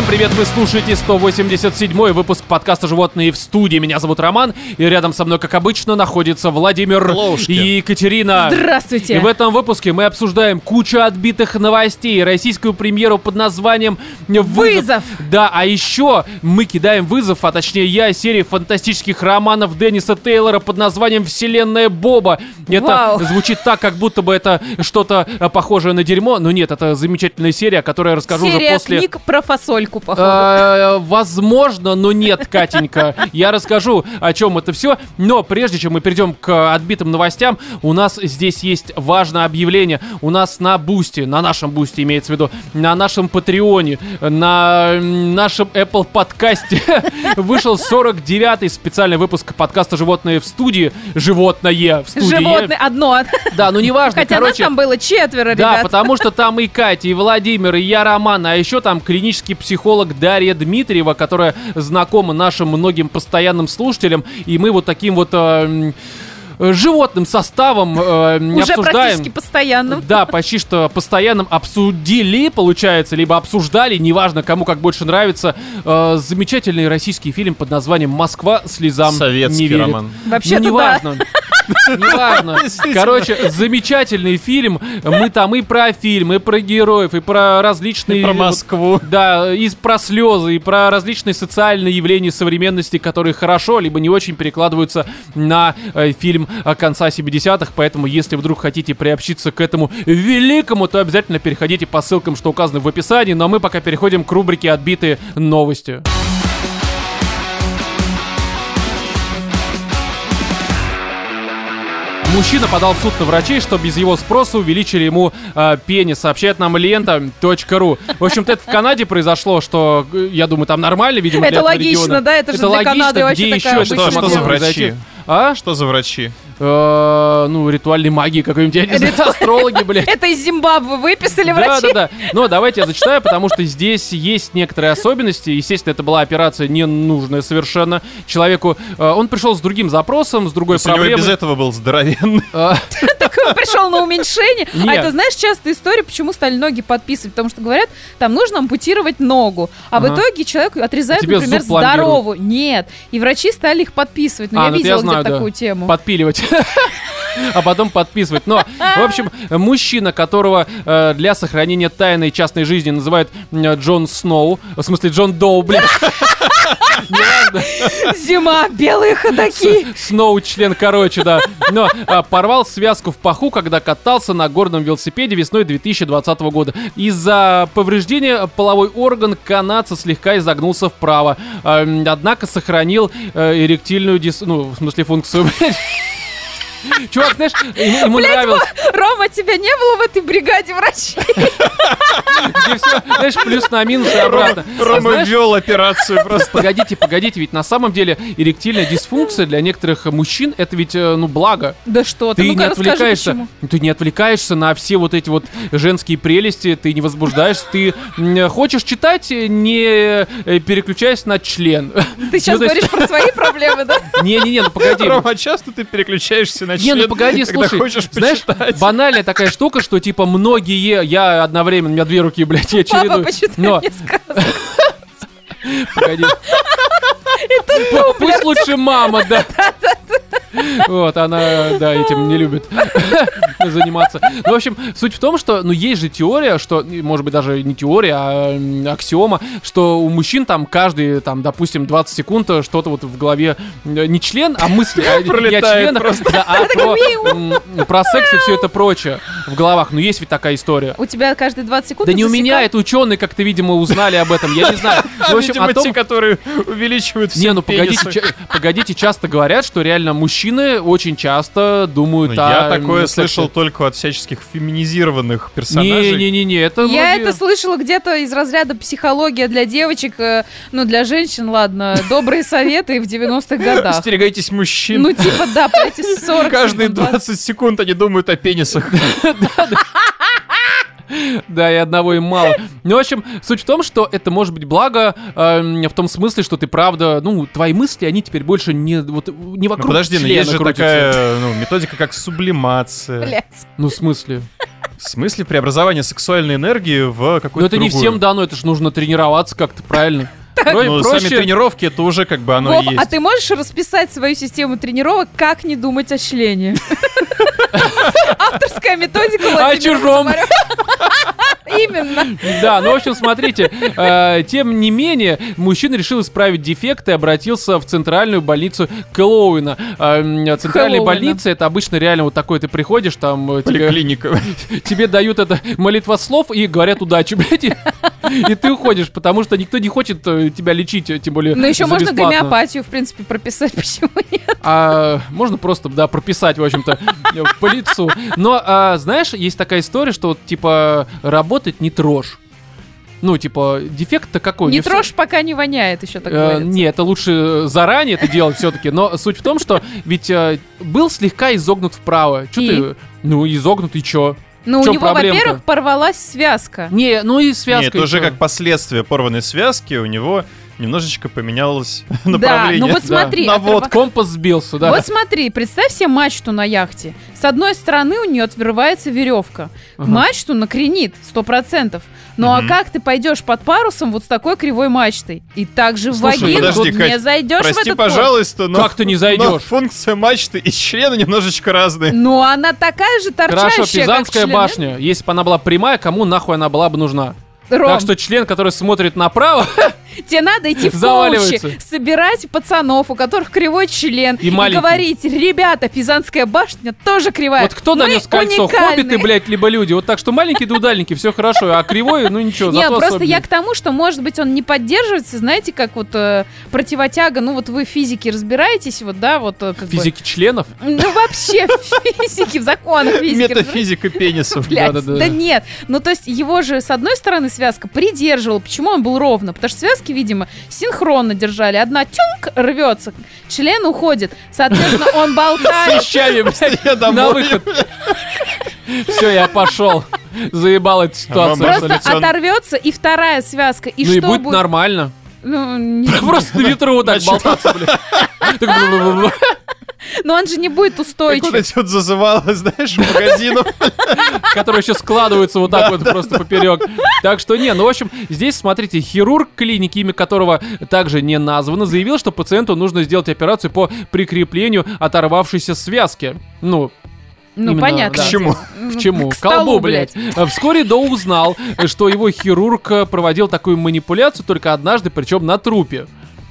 Всем привет, вы слушаете 187 выпуск подкаста «Животные в студии». Меня зовут Роман, и рядом со мной, как обычно, находится Владимир Лоушки. и Екатерина. Здравствуйте. И в этом выпуске мы обсуждаем кучу отбитых новостей, российскую премьеру под названием «Вызов». Вызов. Да, а еще мы кидаем вызов, а точнее я, серии фантастических романов Денниса Тейлора под названием «Вселенная Боба». Это Вау. звучит так, как будто бы это что-то э, похожее на дерьмо, но нет, это замечательная серия, о которой я расскажу уже Серия после... книг про фасольку, походу. Э, Возможно, но нет, Катенька. Я расскажу, о чем это все. Но прежде чем мы перейдем к отбитым новостям, у нас здесь есть важное объявление. У нас на Бусти, на нашем Бусти имеется в виду, на нашем Патреоне, на нашем Apple подкасте вышел 49-й специальный выпуск подкаста «Животные в студии». Животное в студии. Животное одно. Да, ну неважно, Хотя нас короче. там было четверо, Да, ребят. потому что там и Катя, и Владимир, и я, Роман, а еще там клинический психолог Дарья Дмитриева, которая знакома нашим многим постоянным слушателям, и мы вот таким вот... э, животным составом э, Уже обсуждаем. практически постоянным. Да, почти что постоянным обсудили, получается, либо обсуждали, неважно, кому как больше нравится, э, замечательный российский фильм под названием «Москва слезам Советский не верит». роман. Вообще-то ну, да. неважно. Неважно. Короче, замечательный фильм. Мы там и про фильм, и про героев, и про различные... И про Москву. Да, и про слезы, и про различные социальные явления современности, которые хорошо, либо не очень перекладываются на э, фильм э, конца 70-х. Поэтому, если вдруг хотите приобщиться к этому великому, то обязательно переходите по ссылкам, что указаны в описании. Но мы пока переходим к рубрике «Отбитые новости». Мужчина подал в суд на врачей, что без его спроса увеличили ему э, пенис, сообщает нам лента.ру. В общем-то, это в Канаде произошло, что, э, я думаю, там нормально, видимо, Это логично, региона. да, это же для логично, Канады вообще где такая еще это обычная Что, что за врачи? А? Что за врачи? Э, ну, ритуальной магии какой-нибудь, я не знаю, астрологи, блядь. Это из Зимбабве выписали Да, врачи. да, да. Но давайте я зачитаю, потому что здесь есть некоторые особенности. Естественно, это была операция ненужная совершенно. Человеку... э, он пришел с другим запросом, с другой проблемой. без этого был здоровенный. Пришел на уменьшение. А это, знаешь, частая история, почему стали ноги подписывать. Потому что говорят, там нужно ампутировать ногу. А в итоге человеку отрезают, А тебе например, здоровую. Нет. И врачи стали их подписывать. Ну, А, я ну видела я знаю, где-то да. такую тему. подпиливать. А потом подписывать. Но, в общем, мужчина, которого э, для сохранения тайной частной жизни называют э, Джон Сноу, в смысле Джон Доу, блин, Зима, белые ходаки. Сноу член, короче, да. Но а, порвал связку в паху, когда катался на горном велосипеде весной 2020 года. Из-за повреждения половой орган канадца слегка изогнулся вправо. А, м, Однако сохранил э, эректильную дис... Ну, в смысле, функцию. Чувак, знаешь, ему, ему нравилось, Рома, тебя не было в этой бригаде врачей? где все, знаешь, плюс на минус и обратно. А Рома вел операцию просто. Погодите, погодите, ведь на самом деле эректильная дисфункция для некоторых мужчин это ведь, э, ну, благо. Да что ты, Ты не отвлекаешься, почему. ты не отвлекаешься на все вот эти вот женские прелести, ты не возбуждаешься, ты хочешь читать, не э, переключаясь на член. Ты сейчас Ну, есть- говоришь про свои проблемы, да? Не-не-не, ну погоди. Рома, а часто ты переключаешься на Не, ну погоди, слушай, хочешь знаешь, почитать? банальная такая штука, что типа многие, я одновременно, у меня две руки, блядь, я Папа, чередую. почитай Но, мне погоди. Пу- Пусть лучше мама, да. Вот, она, да, этим не любит заниматься. Ну, в общем, суть в том, что, ну, есть же теория, что, может быть, даже не теория, а аксиома, что у мужчин там каждые, там, допустим, 20 секунд э, что-то вот в голове э, не член, а мысли, а не о Пролетает членах, просто. да, а про, про секс и все это прочее в головах. Ну, есть ведь такая история. У тебя каждые 20 секунд Да не у меня, это ученые как-то, видимо, узнали об этом, я не знаю. Ну, В общем, Видимо, о том, те, которые увеличивают все не, ну погодите, погодите, часто говорят, что реально мужчины очень часто думают Ну, о... Я такое сексе. слышал только от всяческих феминизированных персонажей. Не-не-не, это... Я многие- это слышала где-то из разряда психология для девочек, э, ну, для женщин, ладно, добрые советы в 90-х годах. Остерегайтесь мужчин. Ну, типа, да, эти 40 Каждые секунд, 20 секунд они думают о пенисах. Да, и одного им мало. Ну, в общем, суть в том, что это может быть благо эм, в том смысле, что ты правда, ну, твои мысли, они теперь больше не, вот, не Ну вокруг подожди, но члена есть же крутятся. такая ну, методика, как сублимация. Блядь. Ну, в смысле? В смысле преобразование сексуальной энергии в Но какую-то это не другую? всем дано, это же нужно тренироваться как-то правильно. Про- Ну, проще- сами тренировки, это уже как бы оно Вов, и есть. а ты можешь расписать свою систему тренировок, как не думать о члене? Авторская методика Владимира чужом. Именно. Да, ну, в общем, смотрите, э, тем не менее, мужчина решил исправить дефект и обратился в центральную больницу Хэллоуина. Э, Центральная Хэллоуина. больница, это обычно реально вот такой, ты приходишь, там э, тебе, Поликлиника. тебе дают это молитва слов и говорят удачи, блядь, и, и ты уходишь, потому что никто не хочет э, тебя лечить, э, тем более Ну, еще можно гомеопатию, в принципе, прописать, почему нет? А, можно просто, да, прописать, в общем-то, по лицу. Но, а, знаешь, есть такая история, что, вот, типа, работать не трожь. Ну, типа, дефект-то какой? Не трожь, пока не воняет, еще так Э, говорится. не, это лучше заранее это делать все-таки. Но суть в том, что ведь э, был слегка изогнут вправо. Че ты? Ну, изогнут и чё? Ну, у него, проблема-то? во-первых, порвалась связка. Не, ну и связка. Нет, это уже как последствие порванной связки у него немножечко поменялось Да, направление. ну вот Да. смотри, На оторва- водку. Компас сбился, да. Вот смотри, представь себе мачту на яхте. С одной стороны у нее отвивается веревка. Ага. Мачту накренит, сто процентов. Ну а Мгм. как ты пойдешь под парусом вот с такой кривой мачтой? И также в Слушай, вагину подожди, не Кать, зайдешь в Прости, этот порт. пожалуйста, но... Как ты не но зайдешь? функция мачты и члена немножечко разные. Ну она такая же торчащая, Хорошо, как Пизанская член. башня. Если бы она была прямая, кому нахуй она была бы нужна? Ром, Так что член, который смотрит направо, тебе надо идти в коучи, собирать пацанов, у которых кривой член, И маленький. говорить, ребята, Пизанская башня тоже кривая. вот кто Мы донес кольцо? уникальны». Хоббиты, блядь, либо люди. Вот так что маленький да удаленький, все хорошо, а кривой, ну ничего, Не, зато просто особенный. я к тому, что, может быть, он не поддерживается, знаете, как вот э, противотяга, ну вот вы в физике разбираетесь, вот, да, вот э, как бы- Физики членов? Ну вообще в физике, в законах физики. Метафизика пенисов. Да нет. Ну, то есть его же, с одной стороны, связка придерживала. Почему он был ровно? Потому что связки, видимо, синхронно держали. Одна тюнк рвется, член уходит. Соответственно, он С болтает. вещами, блядь, Я на выход. Все, я пошел. Заебал эту ситуацию. Просто оторвется, и вторая связка. И ну и что будет будет? нормально. Ну, не- Просто на ветру вот так болтаться, блядь. Но он же не будет Как устойчив. эти вот зазывалы, знаешь, в магазинах. которые еще складываются вот так вот просто поперек. Так что не, ну в общем, здесь, смотрите, хирург клиники, имя которого также не названо, заявил, что пациенту нужно сделать операцию по прикреплению оторвавшейся связки. Ну, Ну, Именно, понятно. да. К чему? К чему? К К колбу, столу, блядь. Вскоре Доу узнал, что его хирург проводил такую манипуляцию только однажды, причем на трупе.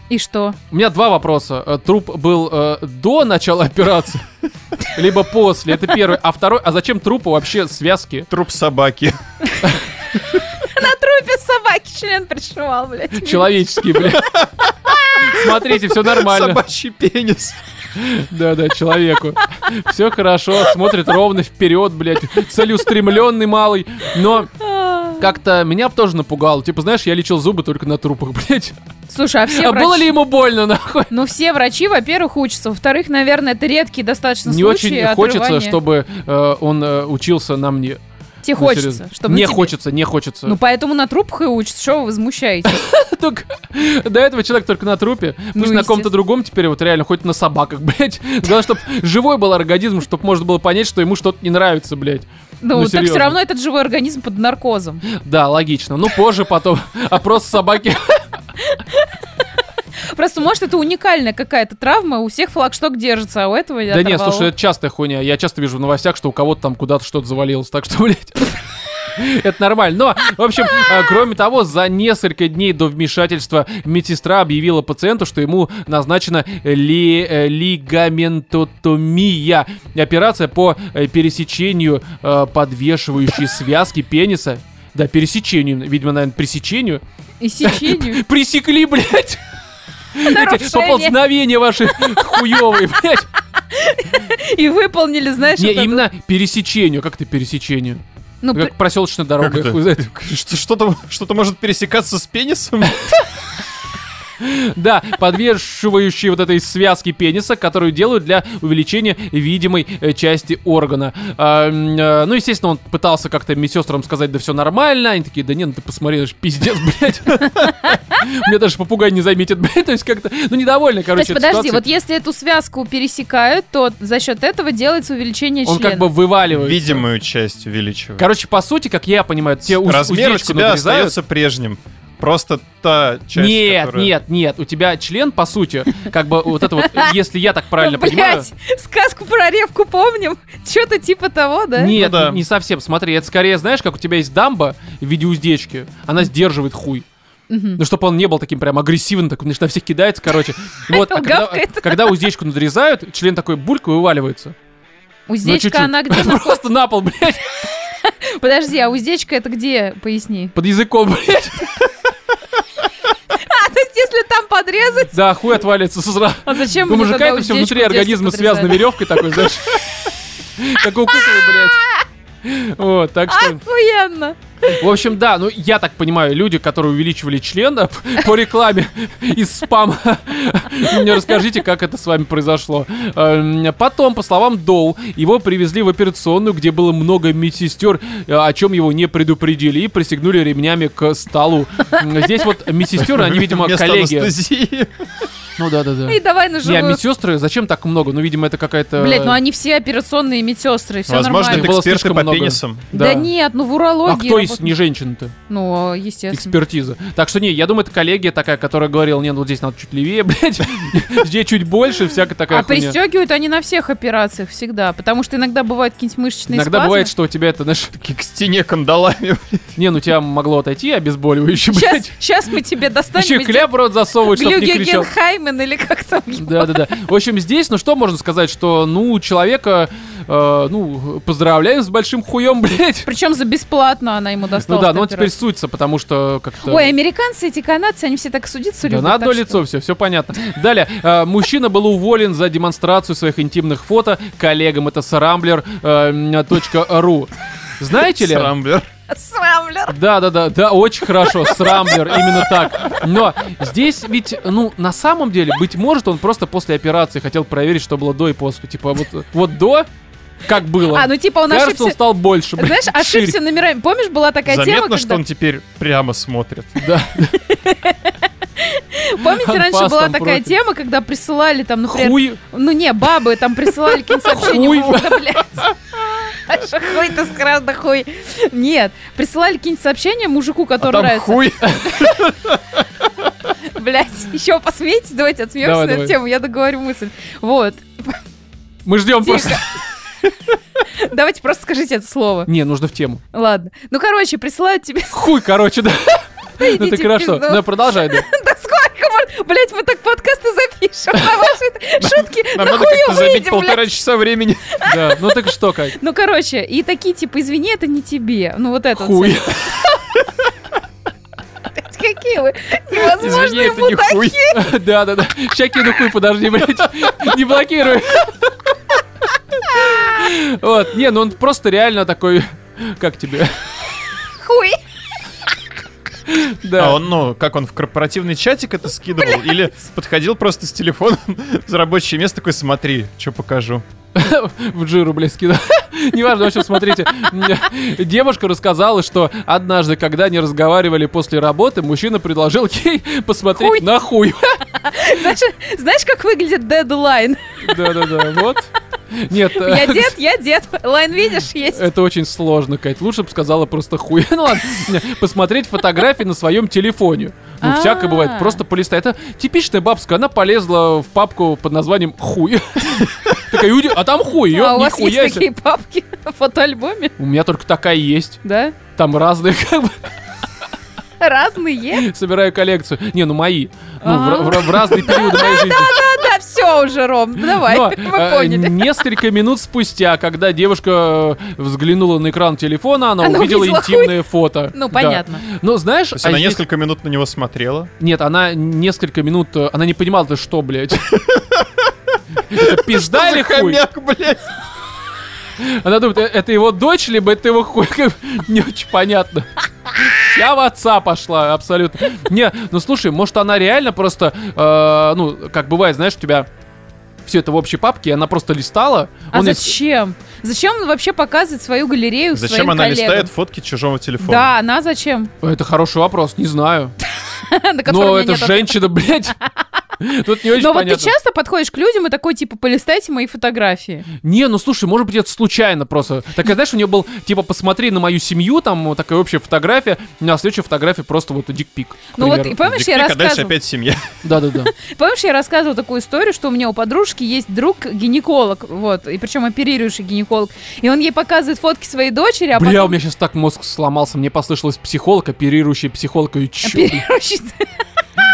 И что? У меня два вопроса. Э, Труп был э, до начала операции, либо после. Это первый. А второй, а зачем трупу вообще связки? Труп собаки. На трупе собаки член пришивал, блядь. Человеческий, блядь. Смотрите, все нормально. Собачий пенис. Да-да, человеку. Все хорошо, смотрит ровно вперед, блядь. Целеустремленный малый. Но. Как-то меня тоже напугало. Типа, знаешь, я лечил зубы только на трупах, блядь. Слушай, а все А было ли ему больно, нахуй? Ну, все врачи, во-первых, учатся. Во-вторых, наверное, это редкие достаточно Не случаи очень хочется, отрывания. чтобы э, он э, учился на мне. Тебе Ну, хочется, серьезно. чтобы Не тебе. хочется, не хочется. Ну, поэтому на трупах и учатся. Что вы возмущаетесь? Только до этого человек только на трупе. Пусть Ну, на естественно. другом теперь вот реально хоть на собаках, блядь. Главное, чтобы живой был организм, чтобы можно было понять, что ему что-то не нравится, блядь. Ну, Ну, так все равно этот живой организм под наркозом. Да, логично. Ну, позже потом. Опрос собаки. Просто, может, это уникальная какая-то травма. У всех флагшток держится, а у этого Да нет, слушай, это частая хуйня. Я часто вижу в новостях, что у кого-то там куда-то что-то завалилось. Так что, блядь... Это нормально. Но, в общем, э, кроме того, за несколько дней до вмешательства медсестра объявила пациенту, что ему назначена ли, э, лигаментотомия. Операция по э, пересечению подвешивающей связки пениса. Да, пересечению. Видимо, наверное, пресечению. И сечению. Пресекли, блядь. Эти поползновения ваши хуёвые, блядь. И выполнили, знаешь, Не, вот это- именно пересечению. Как ты пересечению? Ну, Как проселочная дорога. Что- Что-то что-то может пересекаться с пенисом? Да, подвешивающие вот этой связки пениса, которую делают для увеличения видимой э, части органа. А, э, ну, естественно, он пытался как-то медсестрам сказать, да все нормально. Они такие, да нет, ну ты посмотри, это пиздец, блядь. Меня даже попугай не заметит, блядь. То есть как-то, ну, недовольны, То короче, есть, этой подожди, вот если эту связку пересекают, то за счет этого делается увеличение Он члена. как бы вываливается. Видимую часть увеличивает. Короче, по сути, как я понимаю, те Размер у тебя остается прежним. Просто та часть, Нет, которая- нет, нет, у тебя член, по сути, как бы вот это вот, если я так правильно понимаю... Блять, сказку про ревку помним? Что-то типа того, да? Нет, Ну не совсем. Смотри, это скорее, знаешь, как у тебя есть дамба в виде уздечки, она сдерживает хуй. Ну, чтобы он не был таким прям агрессивным, так значит, на всех кидается, короче. Вот, а когда, когда уздечку надрезают, член такой бульк и вываливается. Ну, Уздечка, чуть-чуть. она где? Просто на пол, блядь, Подожди, а уздечка это где? Поясни. под языком, блядь. А, то есть если там подрезать, Да, хуй отвалится сразу. а зачем У мужика это все внутри организма связано веревкой такой, знаешь. Как у куклы, блядь. Вот, так что... Охуенно. В общем, да, ну я так понимаю, люди, которые увеличивали член да, по рекламе из спама, мне расскажите, как это с вами произошло. Эм, Потом, по словам Доу, его привезли в операционную, где было много медсестер, э, о чем его не предупредили, и пристегнули ремнями к столу. Здесь вот медсестеры, они, видимо, коллеги. Ну да, да, да. И давай на Не, а живую. медсестры, зачем так много? Ну, видимо, это какая-то... Блять, ну они все операционные медсестры, все Возможно, нормально. это Было слишком по много. пенисам. Да. нет, ну в А урологии. кто работают. не женщин-то? Ну, естественно. Экспертиза. Так что не, я думаю, это коллегия такая, которая говорила, нет, вот здесь надо чуть левее, блядь, здесь чуть больше, всякая такая А пристегивают они на всех операциях всегда, потому что иногда бывают какие-нибудь мышечные Иногда бывает, что у тебя это, знаешь, Такие к стене кандалами. не, ну тебя могло отойти обезболивающее, Сейчас, блядь. сейчас мы тебе достанем Еще кляп в рот засовывать, чтобы не кричал. Глюгенхаймен или как там. Да-да-да. В общем, здесь, ну что можно сказать, что, ну, у человека, э, ну, поздравляем с большим хуем, блядь. Причем за бесплатно она ему Ну досталась. да, эта но он теперь суется, потому что как-то... Ой, американцы, эти канадцы, они все так судиться Да любят. на одно лицо все, все понятно. Далее, э, мужчина был уволен за демонстрацию своих интимных фото коллегам. Это srambler.ru. Знаете ли? Срамблер. Срамблер. Да, да, да, да, очень хорошо, Срамблер, именно так. Но здесь ведь, ну, на самом деле, быть может, он просто после операции хотел проверить, что было до и после. Типа, вот, вот до, как было. А, ну типа он Кажется, он ошибся. стал больше. блядь, Знаешь, шире. ошибся номерами. Помнишь, была такая тема, Заметно, что когда... он теперь прямо смотрит. Да. Помните, раньше была такая тема, когда присылали там, например... Хуй. Ну не, бабы там присылали какие-нибудь сообщения. Хуй. «О, Да, блядь. А что ты сказал, да хуй. Нет, присылали какие-нибудь сообщения мужику, А который там нравится. хуй. Блять, еще посмейтесь, давайте отсмеемся Давай, на эту тему, я договорю мысль. Вот, Мы ждем Тихо. просто. Давайте просто скажите это слово. Не, нужно в тему. Ладно. Ну, короче, присылают тебе... Хуй, короче, да. Ну в хорошо. Да, продолжай, да. Да сколько можно? Блять, мы так подкасты запишем, а ваши шутки Нам на надо как-то забить полтора часа времени. Да, ну так что, Кать? Ну, короче, и такие, типа, извини, это не тебе. Ну, вот это Хуй. Какие вы Извини, невозможные это не хуй. Да, да, да. Ща кину хуй, подожди, блядь. Не блокируй. Вот, не, ну он просто реально такой, как тебе? Хуй. Да. А он, ну, как он в корпоративный чатик это скидывал? Или подходил просто с телефоном за рабочее место, такой, смотри, что покажу. в жиру, блядь, скидал. Неважно, в общем, смотрите. Девушка рассказала, что однажды, когда они разговаривали после работы, мужчина предложил ей посмотреть Хуй. на хуй. Знаешь, знаешь, как выглядит дедлайн? Да-да-да, вот. Нет, э, Я дед, я дед. Лайн видишь, есть. Это очень сложно, Кать. Лучше бы сказала просто хуй. Ну ладно, посмотреть фотографии на своем телефоне. Ну, всякое бывает. А. Просто полистай. Это типичная бабская. Она полезла в папку под названием хуй. Такая, «Уйди, а там хуй. А у вас есть нихуя себе». такие папки в фотоальбоме? У меня только такая есть. Да? Там разные, как бы, Разные? собираю коллекцию. Не, ну мои. Ну, в, Ага. в- в разные периоды моей жизни. Да, все уже, Ром, давай, Но, мы поняли. несколько минут спустя, когда девушка э, взглянула на экран телефона, она, Она увидела увидела интимное фото. Ну, Да. понятно. Ну, знаешь, То есть а она здесь- несколько минут на него смотрела. Нет, она несколько минут... э, Она не понимала, что, блядь? Это пизда или хуй? Блядь. Она думает, «Э, это его дочь, либо это его хуй? Не очень понятно. Вся в отца пошла, абсолютно. Не, ну слушай, может она реально просто, э, ну, как бывает, знаешь, у тебя все это в общей папке, и она просто листала. А Он ей- зачем? Зачем он вообще показывает свою галерею Зачем своим она коллегам? листает фотки чужого телефона? Да, она зачем? Это хороший вопрос, не знаю. Но это женщина, блядь. Тут не очень Но вот ты понятно. часто подходишь к людям и такой, типа, полистайте мои фотографии. Не, ну слушай, может быть, это случайно просто. Такая, знаешь, у нее был, типа, посмотри на мою семью, там вот такая общая фотография, а следующая фотография просто вот дикпик. Ну вот, и помнишь, я а дальше рассказывала, опять семья. Да-да-да. помнишь, я рассказывала такую историю, что у меня у подружки есть друг гинеколог, вот, и причем оперирующий гинеколог, и он ей показывает фотки своей дочери, а Бля, у потом... меня сейчас так мозг сломался, мне послышалось психолог, оперирующий психолог, и чё, Оперирующий.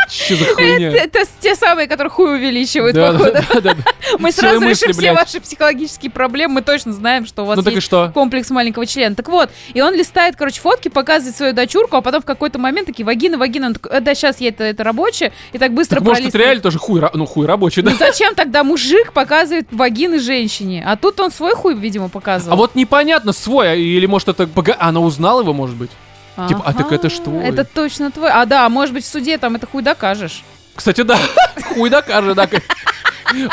чё за хуйня? Это те самые, которые хуй увеличивают, Да, походу. да, да. Мы сразу решим все блядь. ваши психологические проблемы, мы точно знаем, что у вас Ну есть что? комплекс маленького члена. Так вот, и он листает, короче, фотки, показывает свою дочурку, а потом в какой-то момент такие, вагина, вагина, он такой, «Э, да, сейчас я это, это рабочее, и так быстро Так может, это реально тоже хуй, ну хуй рабочий, да? Ну зачем тогда мужик показывает вагины женщине? А тут он свой хуй, видимо, показывал. А вот непонятно, свой, а- или может это... пога- Она узнала его, может быть? типа, а так это твой. Это точно твой. А да, может быть, в суде там это хуй докажешь. Кстати, да, хуй докажет, да.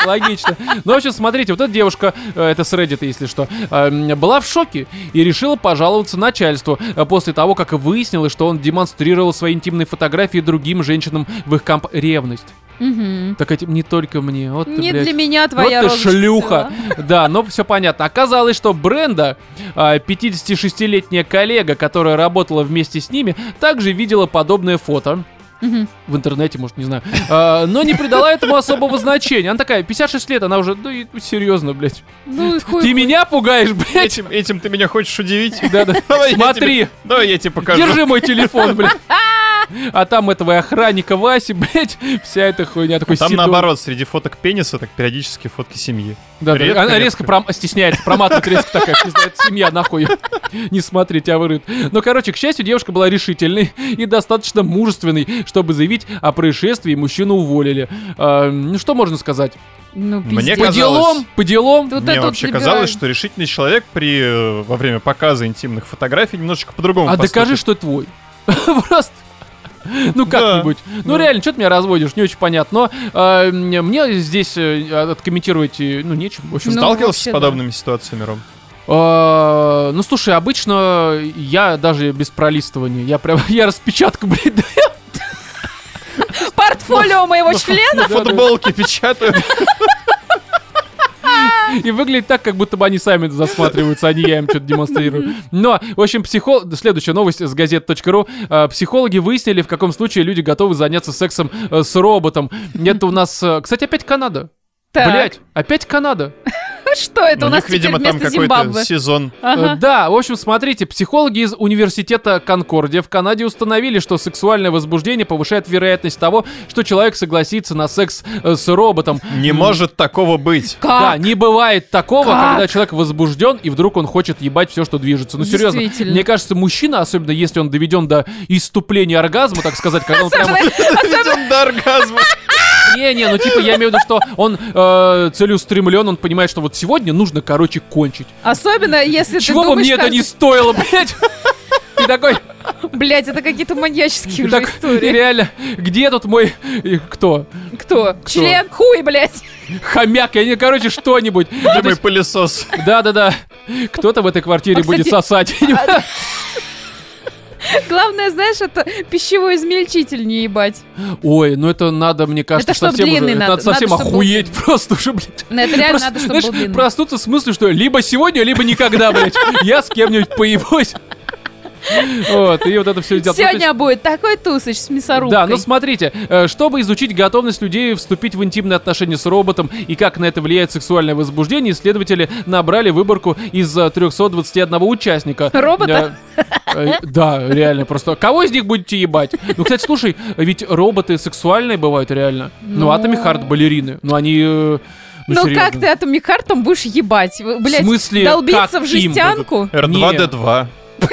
Логично. Ну, в общем, смотрите, вот эта девушка, э, это с Reddit, если что, э, м, была в шоке и решила пожаловаться начальству э, после того, как выяснилось, что он демонстрировал свои интимные фотографии другим женщинам в их камп ревность. Мгм. Так этим не только мне. Вот ты, Не блядь. для меня твоя вот ты шлюха. цвела. Да, но все понятно. Оказалось, что Бренда, а, 56-летняя коллега, которая работала вместе с ними, также видела подобное фото. В интернете, может, не знаю. А, но не придала этому особого значения. Она такая, 56 лет, она уже, ну, и серьезно, блядь. Ну, хуй. Ты меня пугаешь, блядь? Этим, этим ты меня хочешь удивить? Да-да. Давай я Смотри, тебе- Давай я тебе покажу. держи мой телефон, блядь. А там этого охранника Васи, блядь, вся эта хуйня. Такой Там седой. наоборот, среди фоток пениса, так периодически фотки семьи. Да, да, Редко, она редко. резко пром- стесняется, проматывает резко такая, это семья, нахуй. Не смотри, тебя вырыт. Но, короче, к счастью, девушка была решительной и достаточно мужественной, чтобы заявить о происшествии, мужчину уволили. А, ну, что можно сказать? Ну, Мне пиздец. По казалось- делам, по делам. Тут Мне вообще вот казалось, что решительный человек при э, во время показа интимных фотографий немножечко по-другому А докажи, поступит. что это твой. Просто. Ну как-нибудь. Ну да. реально, что ты меня разводишь, не очень понятно. Но а, мне здесь э, откомментировать, э, ну, нечем. В общем, Ну, Сталкивался вообще, с да. подобными ситуациями, Ром? А, ну слушай, обычно я даже без пролистывания, я прям, я распечатку, блядь, даю. Портфолио моего члена? На футболке печатают. И выглядит так, как будто бы они сами засматриваются, а не я им что-то демонстрирую. Но, в общем, психол... Следующая новость с газет.ру. А, Психологи выяснили, в каком случае люди готовы заняться сексом э, с роботом. Это у нас... э, Кстати, опять Канада. Так, Блять, опять Канада. Что это У у нас них, видимо, там какой-то сезон. Ага. Э, Да, в общем, смотрите, психологи из университета Конкордия в Канаде установили, что сексуальное возбуждение повышает вероятность того, что человек согласится на секс э, с роботом. Не может такого быть. Да, Как? не бывает такого, Как? когда человек возбужден, и вдруг он хочет ебать все, что движется. Ну, серьезно. Мне кажется, мужчина, особенно если он доведен до иступления оргазма, так сказать, когда он прямо... Доведен до оргазма. Не-не, ну типа я имею в виду, что он э, целеустремлен, он понимает, что вот сегодня нужно, короче, кончить. Особенно, если Чего ты бы думаешь, мне это как- не стоило, блядь? И такой, Блядь, это какие-то маньяческие уже истории. реально, где тут мой, кто? Кто? Член? Хуй, блядь. Хомяк, я не, короче, что-нибудь. Ну, то Любой есть, пылесос. Да-да-да, кто-то в этой квартире А, будет кстати, сосать. Главное, знаешь, это пищевой измельчитель не ебать. Ой, ну это надо, мне кажется, Это совсем уже, надо, надо совсем надо, чтоб был охуеть просто уже, блядь. Ну, это реально Просто, надо, чтобы был знаешь, длинный. проснуться с мыслью, что либо сегодня, либо никогда, блядь. Я с кем-нибудь поебусь. Вот, и вот это все сделать. Ну, Сегодня будет такой тусыч с мясорубкой. Да, ну смотрите, э, чтобы изучить готовность людей вступить в интимные отношения с роботом и как на это влияет сексуальное возбуждение, исследователи набрали выборку из э, 321 участника. Робота? Э, э, Да, реально, просто. Кого из них будете ебать? Ну, кстати, слушай, ведь роботы сексуальные бывают реально. Ну, Ну. Атоми Хард балерины. Ну, они... э, Ну, Ну серьезно. как ты Heart там будешь ебать? Вы, Блядь, В смысле, долбиться в жестянку? R2D2. И ка-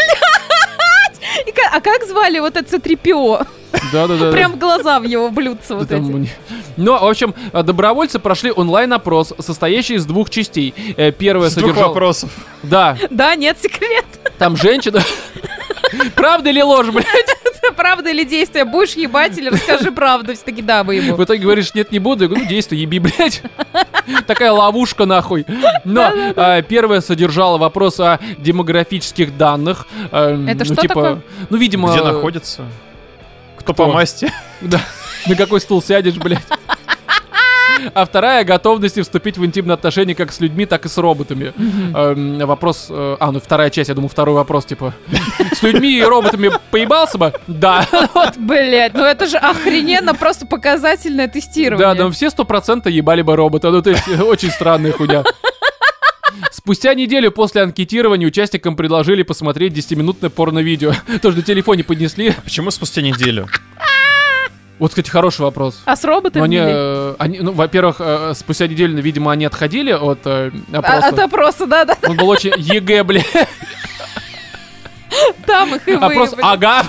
а как звали вот это C3PO? Да-да-да. Прям глаза в его блюдца вот Да эти. Ну, в общем, э, добровольцы прошли онлайн-опрос, состоящий из двух частей. Э, Первая С двух вопросов. Да, Да, нет, секрет. там женщина... Правда или ложь, блядь? Правда или действие? Будешь ебать или расскажи правду? Все таки да, выебу. В итоге говоришь, нет, не буду. Я говорю, ну, действуй, еби, блядь. Такая ловушка, нахуй. Но а, первое содержало вопрос о демографических данных. Эм, Это ну, что типа, такое? Ну, видимо... Где находится? Кто, Кто? по масти? Да. На какой стул сядешь, блядь? А вторая — готовности вступить в интимные отношения как с людьми, так и с роботами. Эм, Вопрос... э, А, ну вторая часть, я думаю, второй вопрос, типа... С людьми и роботами поебался бы? Да. Блять, ну это же охрененно просто показательное тестирование. Да, да, все сто процентов ебали бы робота. Ну, то есть, очень странная хуйня. Спустя неделю после анкетирования участникам предложили посмотреть 10-минутное порно-видео. Тоже на телефоне поднесли. Почему спустя неделю? Вот, кстати, хороший вопрос. А с Но роботами? они, ли? э, они, ну, во-первых, э, спустя неделю, видимо, они отходили от э, А- опроса. От опроса, да-да, Он был очень ЕГЭ, бля. там их и Опрос, ага.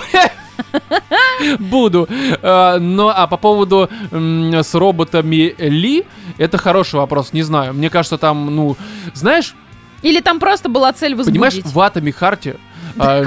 Буду. Э, Но, а по поводу с роботами ли, это хороший вопрос, не знаю. Мне кажется, там, ну, знаешь, Или там просто была цель понимаешь, возбудить. в Атоме Харте Да,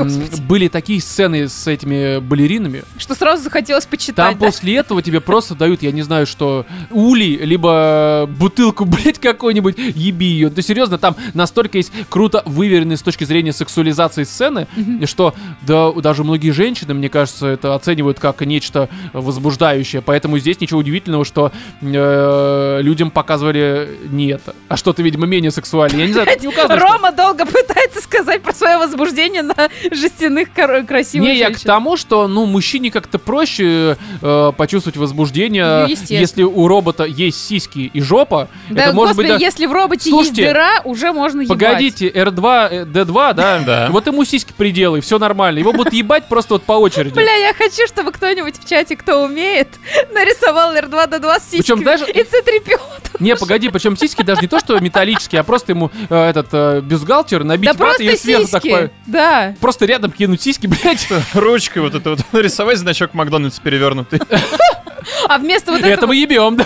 были такие сцены с этими балеринами. Что сразу захотелось почитать. Там да? после этого тебе просто дают, я не знаю, что улей, либо бутылку, блять, какой-нибудь, еби ее. Ты серьезно, там настолько есть круто выверенные с точки зрения сексуализации сцены, что да, даже многие женщины, мне кажется, это оценивают как нечто возбуждающее. Поэтому здесь ничего удивительного, что э, людям показывали не это, а что-то, видимо, менее сексуальное. Я не знаю, не указано, что- Рома долго пытается сказать про свое возбуждение на жестяных кор- красивых Не, я к тому, что, ну, мужчине как-то проще э, почувствовать возбуждение, Ну, если у робота есть сиськи и жопа. Да, это может господи, быть... да- если в роботе Слушайте, есть дыра, уже можно ебать. Погодите, R2, э, D2, да? Да. Вот ему сиськи приделай, все нормально. Его будут ебать просто вот по очереди. Бля, я хочу, чтобы кто-нибудь в чате, кто умеет, нарисовал R2-D2 с Причем, сиськами знаешь, и C-3PO. Не, погоди, причем сиськи даже не то, что металлические, а просто ему э, этот э, бюстгальтер набить Да просто и сверху так сиськи. Да. Просто рядом кинуть сиськи, блядь. Ручкой вот это вот нарисовать значок Макдональдс перевернутый. А вместо вот Это этого, мы ебем, да.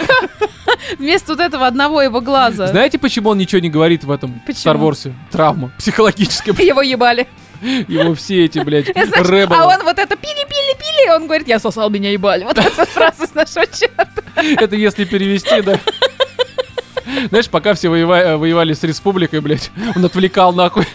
вместо вот этого одного его глаза, Знаете, почему он ничего не говорит в этом? Star Wars? Травма психологическая. его ебали. Его все эти, блядь, рэббл. а он вот это пили-пили-пили, он говорит, я сосал, меня ебали. Вот эта фраза с нашего чата. Это если перевести, да. Знаешь, пока все э, воевали с республикой, блядь, он отвлекал нахуй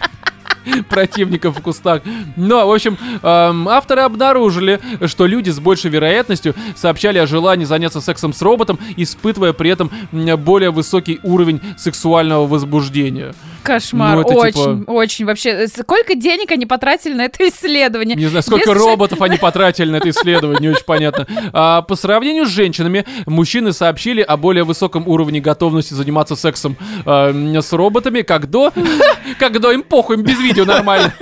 противников в кустах. Но, в общем, авторы обнаружили, что люди с большей вероятностью сообщали о желании заняться сексом с роботом, испытывая при этом более высокий уровень сексуального возбуждения. Кошмар, Ну, это очень, типа- очень. Вообще, э, сколько денег они потратили на это исследование? Не знаю, сколько же- роботов они потратили на это исследование, не очень понятно. А, по сравнению с женщинами, мужчины сообщили о более высоком уровне готовности заниматься сексом а, с роботами, как до, как до им похуй, им без видео нормально.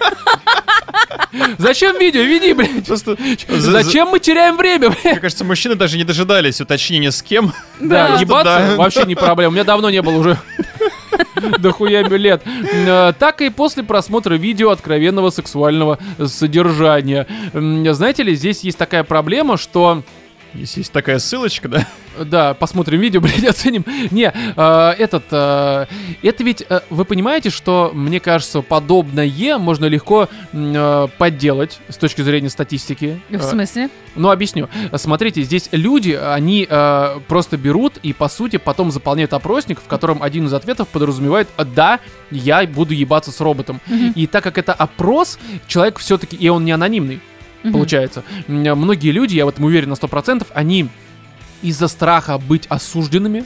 Зачем видео? Веди, блядь. Просто за- за- Зачем мы теряем время, блядь? Мне кажется, мужчины даже не дожидались уточнения с кем. Да, Да. ебаться Да. вообще не проблема. У меня давно не было уже. Дохуя лет. Э, Так и после просмотра видео откровенного сексуального содержания. М, Знаете ли, здесь есть такая проблема, что... Если есть такая ссылочка, да? Да, посмотрим видео, блядь, оценим. Не, э, этот, э, это ведь, э, вы понимаете, что, мне кажется, подобное можно легко э, подделать с точки зрения статистики. В Э, смысле? ну, объясню. Смотрите, здесь люди, они э, просто берут и, по сути, потом заполняют опросник, в котором один из ответов подразумевает «Да, я буду ебаться с роботом». Мгм. И так как это опрос, человек все-таки, и он не анонимный, Мгм. получается. Многие люди, я в этом уверен на 100%, они из-за страха быть осужденными,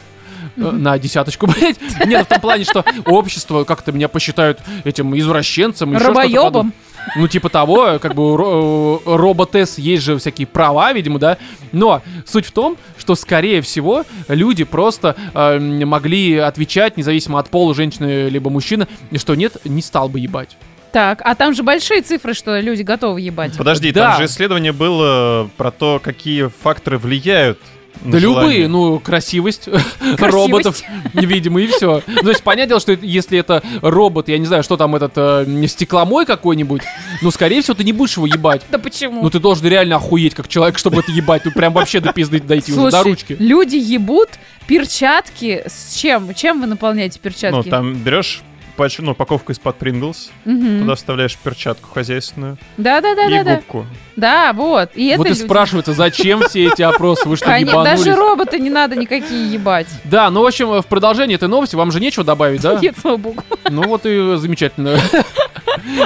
э, на десяточку, блядь. Нет, в том плане, что общество как-то меня посчитают этим извращенцем. Рабоебом? Ну, типа того, как бы у ро- э, роботес есть же всякие права, видимо, да. Но суть в том, что, скорее всего, люди просто э, могли отвечать, независимо от пола, женщины либо мужчина, и что нет, не стал бы ебать. Так, а там же большие цифры, что люди готовы ебать. Подожди, Да. там же исследование было про то, какие факторы влияют на Да желание. любые, ну, красивость, роботов, видимо, и все. Ну, то есть, понятное дело, что это- если это робот, я не знаю, что там этот э, стекломой какой-нибудь, ну, скорее всего, ты не будешь его ебать. Да почему? Ну, ты должен реально охуеть, как человек, чтобы это ебать. Ну, прям вообще до пизды дойти уже, до Слушай, ручки. люди ебут перчатки с чем? Чем вы наполняете перчатки? Ну, там берешь пачку, ну, упаковку из-под Принглс. Мгм. Туда вставляешь перчатку хозяйственную Да-да-да-да-да. и губку. Да, вот. И это Вот и люди. спрашивается, зачем все эти опросы? Вы что, Конечно, ебанулись? Даже роботы не надо никакие ебать. Да, ну, в общем, в продолжение этой новости вам же нечего добавить, да? Нет, слава богу. Ну вот и замечательно.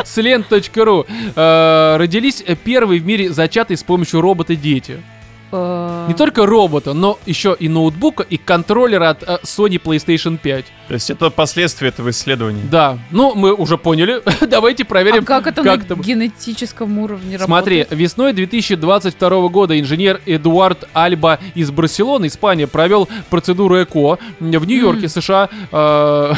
Слент.ру. Э, Родились первые в мире зачатые с помощью робота дети. Э, Не только робота, но еще и ноутбука, и контроллера от э, Sony PlayStation 5. То есть это последствия этого исследования. Да, ну мы уже поняли. Давайте проверим. А как это как на там. генетическом уровне Смотри, работает? весной 2022 года инженер Эдуард Альба из Барселоны, Испания, провел процедуру ЭКО в Нью-Йорке, США, э,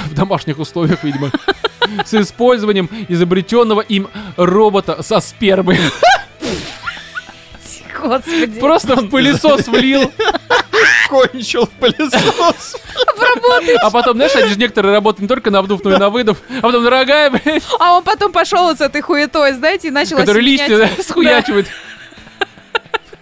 в домашних условиях, видимо, с использованием изобретенного им робота со спермой. Господи. Просто в пылесос влил, Кончил в пылесос. а потом, знаешь, они же некоторые работают не только на вдув, но и на выдув, а потом, дорогая, блядь, А он потом пошел с этой хуетой, знаете, и начал который листья да, схуячивает.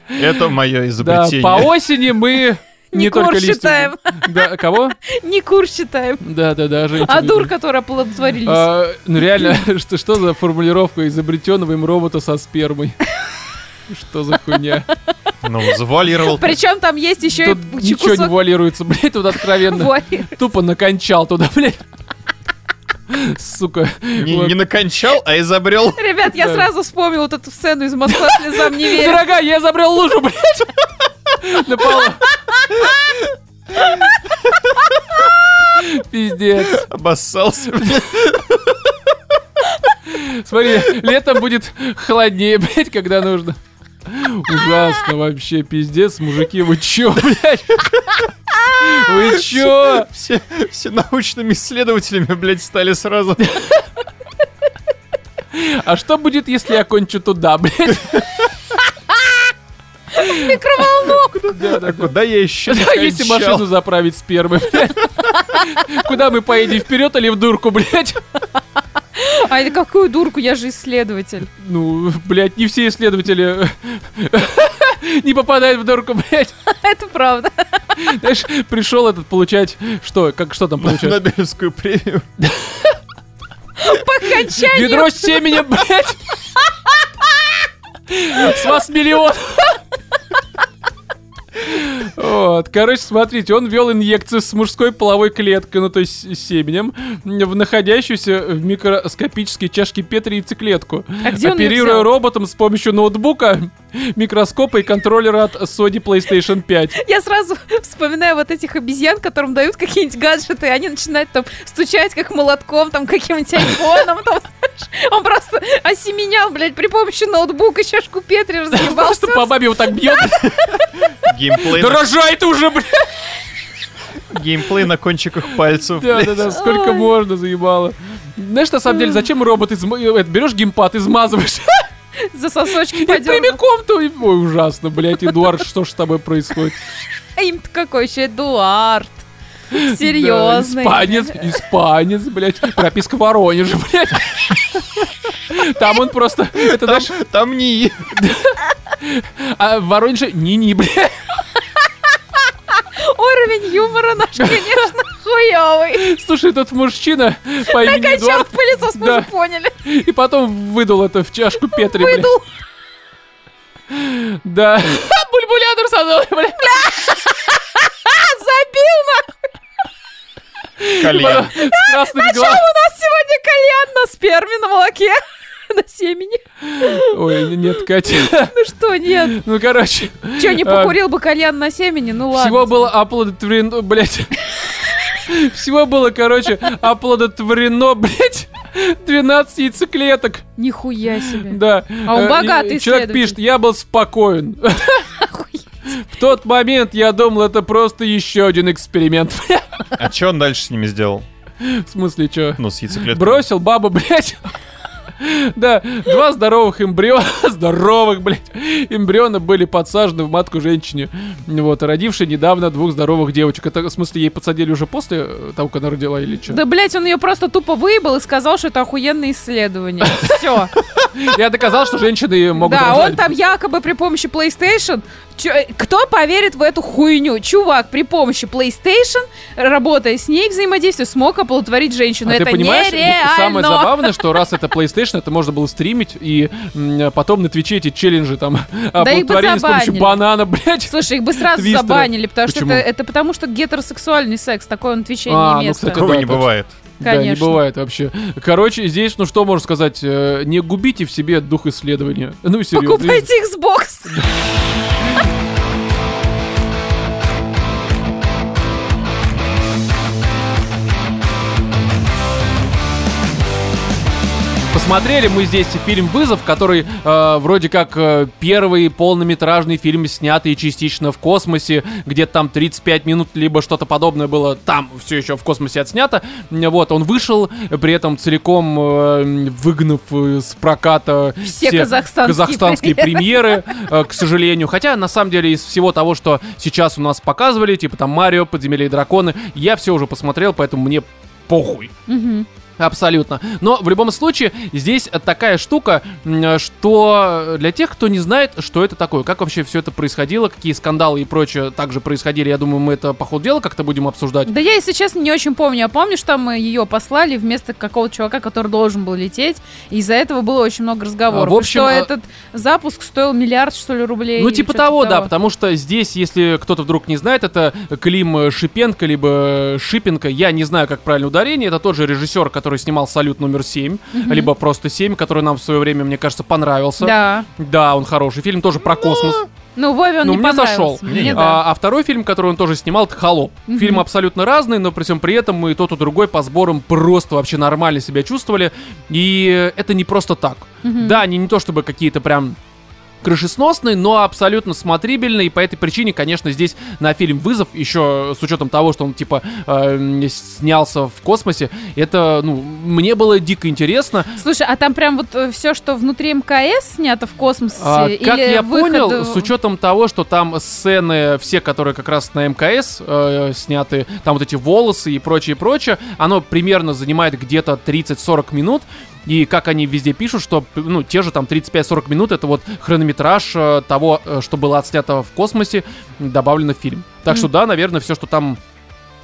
Это мое Да, изобретение. по осени мы Не не только кур листья. считаем. Да, кого? Не кур считаем. Да, да, да, женщины. А дур, которые оплодотворились. А, ну реально, что, что за формулировка изобретенного им робота со спермой? Что за хуйня? Ну, завуалировал. Причем там есть еще Тут и ничего не вуалируется, блядь, тут откровенно. Тупо накончал туда, блядь. Сука. Не, Вот. не накончал, а изобрел. Ребят, я Да. сразу вспомнил вот эту сцену из Москвы слезам не верю. Дорогая, я изобрел лужу, блядь. На полу. Пиздец. Обоссался. Смотри, летом будет холоднее, блядь, когда нужно. Ужасно вообще, пиздец, мужики, вы чё, блядь? Вы чё? Все, все научными исследователями, блядь, стали сразу. А что будет, если я кончу туда, блядь? Микроволновку. Да, А куда я еще Да, если машину заправить спермой, блядь. Куда мы поедем, вперед или в дурку, блядь? А это какую дурку, я же исследователь. Ну, блядь, не все исследователи не попадают в дурку, блядь. Это правда. Знаешь, пришел этот получать, что, как, что там получать? Нобелевскую премию. По окончанию. Ведро с семенем, блядь. С вас миллион. Вот, короче, смотрите, он ввел инъекцию с мужской половой клеткой, ну то есть семенем, в находящуюся в микроскопической чашке Петри яйцеклетку. А где он Оперируя роботом с помощью ноутбука, микроскопа и контроллера от Sony PlayStation 5. Я сразу вспоминаю вот этих обезьян, которым дают какие-нибудь гаджеты, и они начинают там стучать как молотком, там каким-нибудь айфоном, там, знаешь. Он просто осеменял, блядь, при помощи ноутбука чашку Петри разъебался. Просто по бабе вот так бьет. Геймплей, Дорожай ты уже, блядь. геймплей на кончиках пальцев. Да, да, да, сколько можно заебало. Знаешь, на самом деле, зачем робот изма... э, берешь геймпад, измазываешь, За сосочки пойдем. прямиком-то... Ой, ужасно, блядь, Эдуард, что ж с тобой происходит? А им-то какой еще Эдуард. Да, Серьезный. испанец, испанец, блядь, прописка в Воронеже, блядь. Там он просто, это, Там, знаешь, там не а в Воронеже ни-ни, блядь. Уровень юмора наш, конечно, хуёвый. Слушай, тот мужчина по имени Качал Эдуард, пылесос, мы Да. же поняли. и потом выдал это в чашку Петри. Выдул. Да. Бульбулятор садовый, блядь. Забил на... кальян. С красными А чё у нас сегодня кальян на сперме, на молоке? На семени? Ой, нет, Катя. Ну что, нет? Ну, короче, Че, не А, покурил бы кальян на семени? Ну ладно. всего было оплодотворено, блядь. Всего было, короче, оплодотворено, блядь, 12 яйцеклеток. Нихуя себе. Да. А он Э, богатый Человек пишет, я был спокоен. В тот момент я думал, это просто еще один эксперимент. А что он дальше с ними сделал? В смысле, что? Ну, с яйцеклеткой. Бросил бабу, блядь. Да, два здоровых эмбриона, здоровых, блядь, эмбриона были подсажены в матку женщине, вот, родившей недавно двух здоровых девочек. Это, в смысле, ей подсадили уже после э, того, как она родила или что? Да, блять, он ее просто тупо выебал и сказал, что это охуенное исследование. Все. Я доказал, что женщины могут Да, он там якобы при помощи PlayStation Чё, э, кто поверит в эту хуйню? Чувак при помощи PlayStation, работая с ней, взаимодействуя, смог оплодотворить женщину. А это ты понимаешь, нереально. самое забавное, что раз это PlayStation, это можно было стримить, и потом на Твиче эти челленджи там Да оплодотворили с помощью банана, блядь. Слушай, их бы сразу Твистера. забанили, потому что это, это потому что гетеросексуальный секс, такой он Твиче А, не ну, место. кстати, Такого да, не бывает. Да, не Конечно. бывает вообще. Короче, здесь, ну что можно сказать, э, не губите в себе дух исследования. Ну, серьезно. Покупайте Xbox. Посмотрели мы здесь фильм «Вызов», который э, вроде как э, первый полнометражный фильм, снятый частично в космосе, где-то там 35 минут, либо что-то подобное было там все еще в космосе отснято. Вот, он вышел, при этом целиком э, выгнав э, с проката Все казахстанские казахстанские премьеры, э, к сожалению. Хотя, на самом деле, из всего того, что сейчас у нас показывали, типа там Марио, Подземелье и драконы, я все уже посмотрел, поэтому мне похуй. Мгм. Абсолютно. Но в любом случае, здесь такая штука, что для тех, кто не знает, что это такое, как вообще все это происходило, какие скандалы и прочее также происходили, я думаю, мы это по ходу дела как-то будем обсуждать. Да я, если честно, не очень помню. А помнишь, там мы ее послали вместо какого-то чувака, который должен был лететь, и из-за этого было очень много разговоров. А, в общем, И что а- этот запуск стоил миллиард, что ли, рублей? Ну, типа что-то того, да, потому что здесь, если кто-то вдруг не знает, это Клим Шипенко, либо Шипенко, я не знаю, как правильно ударение, это тот же режиссер, который снимал «Салют номер 7», либо просто 7, который нам в свое время, мне кажется, понравился. Да. Да, он хороший. Фильм тоже про космос. Ну, Вове он Ну, не мне понравился. зашел. Мне да. А, а второй фильм, который он тоже снимал, это «Холоп». Фильм абсолютно разный, но при всем при этом мы и тот, и другой по сборам просто вообще нормально себя чувствовали. И это не просто так. Да, они не то чтобы какие-то прям крышесносный, но абсолютно смотрибельный, и по этой причине, конечно, здесь на фильм «Вызов», еще с учетом того, что он, типа, э, снялся в космосе, это, ну, мне было дико интересно. Слушай, а там прям вот все, что внутри МКС снято в космосе? А, или как я выход- понял, с учетом того, что там сцены, все, которые как раз на МКС э, сняты, там вот эти волосы и прочее, прочее, оно примерно занимает где-то 30-40 минут. И как они везде пишут, что, ну, те же там 35-40 минут, это вот хронометраж э, того, э, что было отснято в космосе, добавлено в фильм. Так что да, наверное, все, что там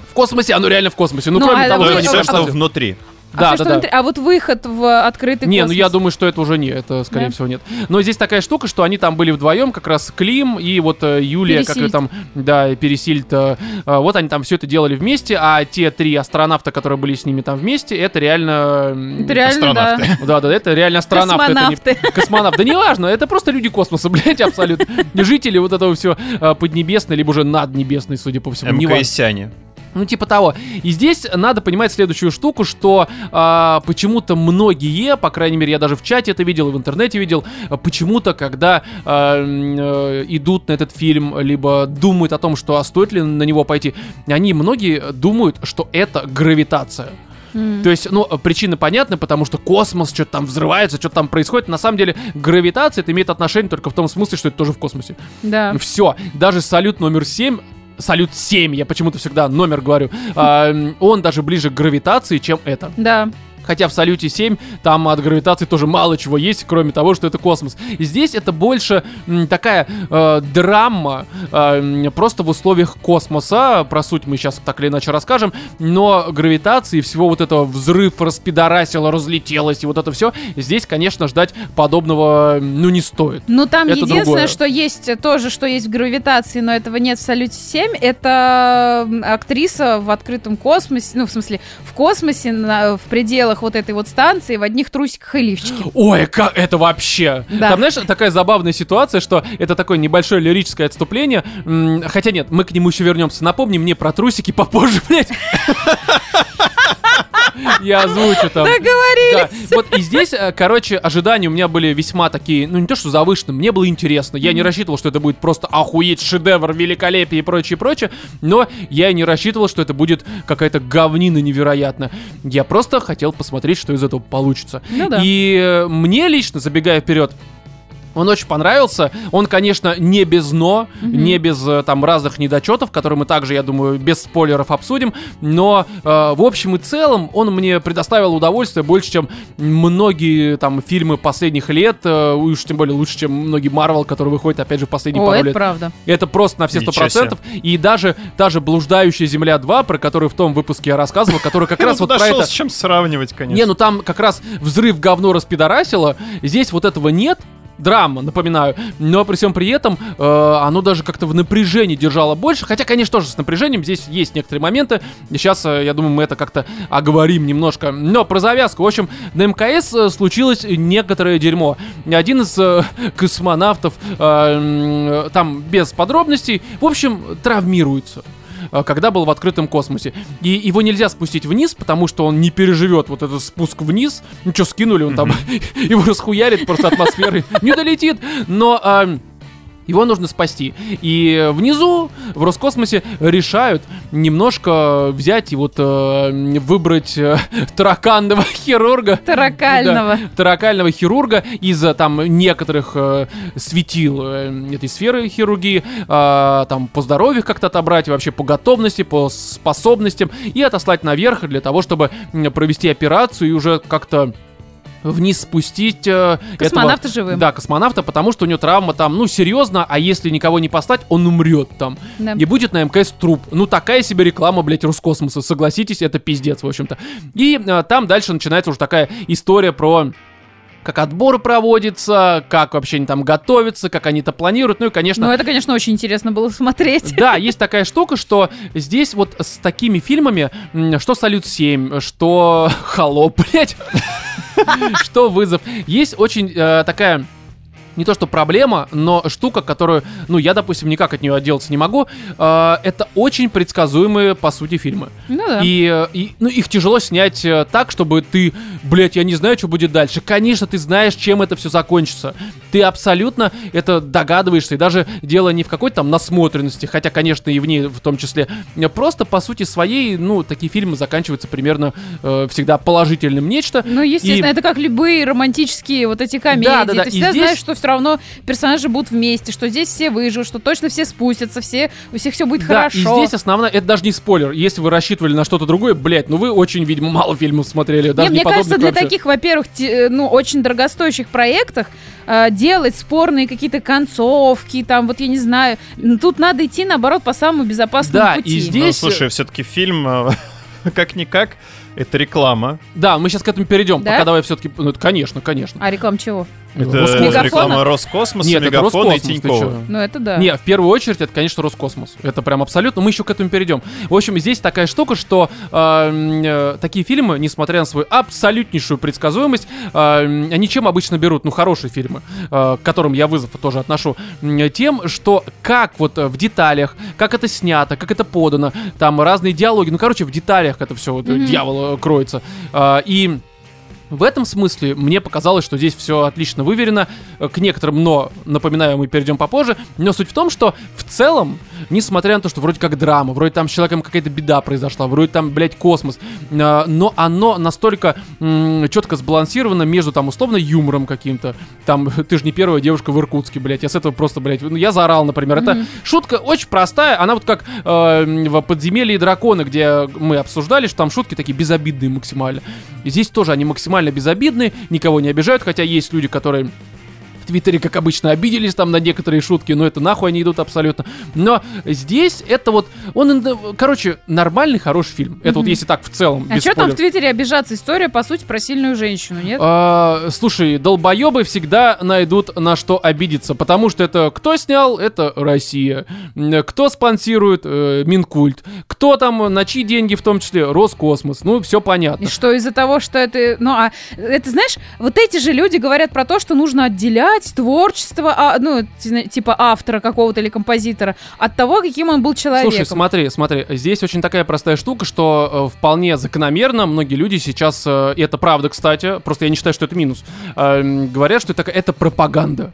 в космосе, оно реально в космосе. Ну, Ну, кроме а того, что они все, что внутри. А Да, всё, да, да. внутри- а вот выход в открытый Не, космос. ну я думаю, что это уже не, это скорее Да? всего нет. Но здесь такая штука, что они там были вдвоем, как раз Клим и вот э, Юлия, как ее Пересильд. там, да, Пересильд. э, э, вот они там все это делали вместе, а те три астронавта, которые были с ними там вместе, это реально... Это реально, да. астронавты. Да, да, это реально астронавты. это не- Космонавты. Космонавт. Да неважно, это просто люди космоса, блядь, абсолютно. Жители вот этого все поднебесной, либо уже наднебесной, судя по всему. неважно. МКСяне. Ну, типа того. И здесь надо понимать следующую штуку, что а, почему-то многие, по крайней мере, я даже в чате это видел, и в интернете видел, почему-то, когда м, э, идут на этот фильм, либо думают о том, что а стоит ли на него пойти, они многие думают, что это гравитация. М. То есть, ну, причины понятны, потому что космос, что-то там взрывается, что-то там происходит. На самом деле, гравитация это имеет отношение только в том смысле, что это тоже в космосе. Да. Все, даже салют номер 7 Салют 7, я почему-то всегда номер говорю. а, он даже ближе к гравитации, чем это. Да. Хотя в Салюте 7 там от гравитации тоже мало чего есть, кроме того, что это космос. И здесь это больше м, такая э, драма, э, просто в условиях космоса. Про суть мы сейчас так или иначе расскажем. Но гравитации, всего вот этого взрыв распидорасило, разлетелось и вот это все, здесь, конечно, ждать подобного, ну, не стоит. Ну, там Это единственное, другое. что есть, э, тоже, что есть в гравитации, но этого нет в Салюте 7, это актриса в открытом космосе, ну, в смысле, в космосе, на- в пределах вот этой вот станции, в одних трусиках и лифчике. Ой, как это вообще? Да. Там, знаешь, такая забавная ситуация, что это такое небольшое лирическое отступление. Хотя нет, мы к нему еще вернемся. Напомни мне про трусики попозже, блядь. Я озвучу там. Да. Вот и здесь, э, короче, ожидания у меня были весьма такие, ну не то что завышенные, мне было интересно. Я не рассчитывал, что это будет просто охуеть, шедевр, великолепие и прочее, прочее. Но я и не рассчитывал, что это будет какая-то говнина невероятная. Я просто хотел посмотреть, что из этого получится. Ну да. И э, мне лично, забегая вперед, Он очень понравился. Он, конечно, не без но, Мгм. не без э, там разных недочетов, которые мы также, я думаю, без спойлеров обсудим. Но э, в общем и целом он мне предоставил удовольствие больше, чем многие там фильмы последних лет. э, уж тем более лучше, чем многие Марвел, которые выходят, опять же, в последние О, пару это лет. правда. Это просто на все сто процентов. И даже та же «Блуждающая земля 2», про которую в том выпуске я рассказывал, который как раз вот про это... с чем сравнивать, конечно. Не, ну там как раз взрыв говно распидорасило. Здесь вот этого нет. Драма, напоминаю. Но при всем при этом э, оно даже как-то в напряжении держало больше. Хотя, конечно, тоже с напряжением здесь есть некоторые моменты. Сейчас, э, я думаю, мы это как-то оговорим немножко. Но про завязку. В общем, на МКС э, случилось некоторое дерьмо. Один из э, космонавтов, э, м, там без подробностей, в общем, травмируется э, когда был в открытом космосе. И его нельзя спустить вниз, потому что он не переживет вот этот спуск вниз. Ну что, скинули, он там его расхуярит просто атмосферой. Не долетит. Но... его нужно спасти. И внизу, в Роскосмосе, решают немножко взять и вот э, выбрать э, тараканного хирурга. Таракального. Да, таракального хирурга из э, там некоторых э, светил э, этой сферы хирургии, э, там по здоровью как-то отобрать, вообще по готовности, по способностям и отослать наверх для того, чтобы провести операцию и уже как-то вниз спустить э, Космонавта этого- живым. Да, космонавта, потому что у него травма там, ну, серьезно, а если никого не послать, он умрет там. Да. И будет на МКС труп. Ну, такая себе реклама, блядь, Роскосмоса. Согласитесь, это пиздец, в общем-то. И э, там дальше начинается уже такая история про как отбор проводится, как вообще они там готовятся, как они это планируют. Ну и, конечно, Ну, это, конечно, очень интересно было смотреть. да, есть такая штука, что здесь вот с такими фильмами, что «Салют-7», что «Холоп», блядь, что «Вызов», есть очень э, такая не то что проблема, но штука, которую, ну, я, допустим, никак от нее отделаться не могу. Э, это очень предсказуемые, по сути, фильмы. Ну да. И, и, ну, их тяжело снять э, так, чтобы ты, блядь, я не знаю, что будет дальше. Конечно, ты знаешь, чем это все закончится. Ты абсолютно это догадываешься. И даже дело не в какой-то там насмотренности, хотя, конечно, и в ней в том числе. Просто, по сути своей, ну, такие фильмы заканчиваются примерно э, всегда положительным нечто. Ну, естественно, И- это как любые романтические вот эти комедии. Да, да, да, Ты всегда здесь- знаешь, что все равно персонажи будут вместе, что здесь все выживут, что точно все спустятся, все, у всех все будет Да, хорошо. и здесь основное, это даже не спойлер. Если вы рассчитывали на что-то другое, блядь, ну вы очень, видимо, мало фильмов смотрели. Даже Не, не мне кажется, для вообще. таких, во-первых, э, ну, очень дорогостоящих проектах э, делать спорные какие-то концовки, там, вот я не знаю, тут надо идти, наоборот, по самому безопасному Да, и пути. здесь- Ну, Здесь- слушай, все-таки фильм, э, как-никак, это реклама. Да, мы сейчас к этому перейдем. Да? Пока давай все-таки. Ну, это конечно, конечно. А реклам чего? Это Мегафона? реклама Роскосмоса, Нет, это Мегафона и Роскосмос, ты Тинькова. Ну, это да. Не, в первую очередь это, конечно, Роскосмос. Это прям абсолютно. Мы еще к этому перейдем. В общем, здесь такая штука, что э, э, такие фильмы, несмотря на свою абсолютнейшую предсказуемость, э, они чем обычно берут? Ну, хорошие фильмы, э, к которым я вызов тоже отношу, тем, что как вот в деталях, как это снято, как это подано, там разные диалоги. Ну, короче, в деталях это все вот, Мгм. дьявол э, кроется. Э, и в этом смысле мне показалось, что здесь все отлично выверено. Э, К некоторым но, напоминаю, мы перейдем попозже. Но суть в том, что в целом, несмотря на то, что вроде как драма, вроде там с человеком какая-то беда произошла, вроде там, блядь, космос, э, но оно настолько четко сбалансировано между там условно юмором каким-то. Там, ты же не первая девушка в Иркутске, блядь. Я с этого просто, блядь, ну, я заорал, например. Это Мгм. шутка очень простая. Она вот как э, в «Подземелье драконы», где мы обсуждали, что там шутки такие безобидные максимально. Здесь тоже они максимально безобидные, никого не обижают, хотя есть люди, которые в Твиттере, как обычно, обиделись там на некоторые шутки, но это нахуй они идут абсолютно. Но здесь это вот, он, э, короче, нормальный, хороший фильм. Это вот если так в целом, А что там в. Твиттере обижаться? История, по сути, про сильную женщину, нет? А, слушай, долбоебы всегда найдут на что обидеться, потому что это кто снял, это Россия. Кто спонсирует, э, Минкульт. Кто там, на чьи деньги в том числе, Роскосмос. Ну, все понятно. И что из-за того, что это... Ну, а это, знаешь, вот эти же люди говорят про то, что нужно отделять творчество, а, ну, ти- типа автора какого-то или композитора, от того, каким он был человеком. Слушай, смотри, смотри, здесь очень такая простая штука, что э, вполне закономерно многие люди сейчас, э, и это правда, кстати, просто я не считаю, что это минус, э, говорят, что это, это пропаганда.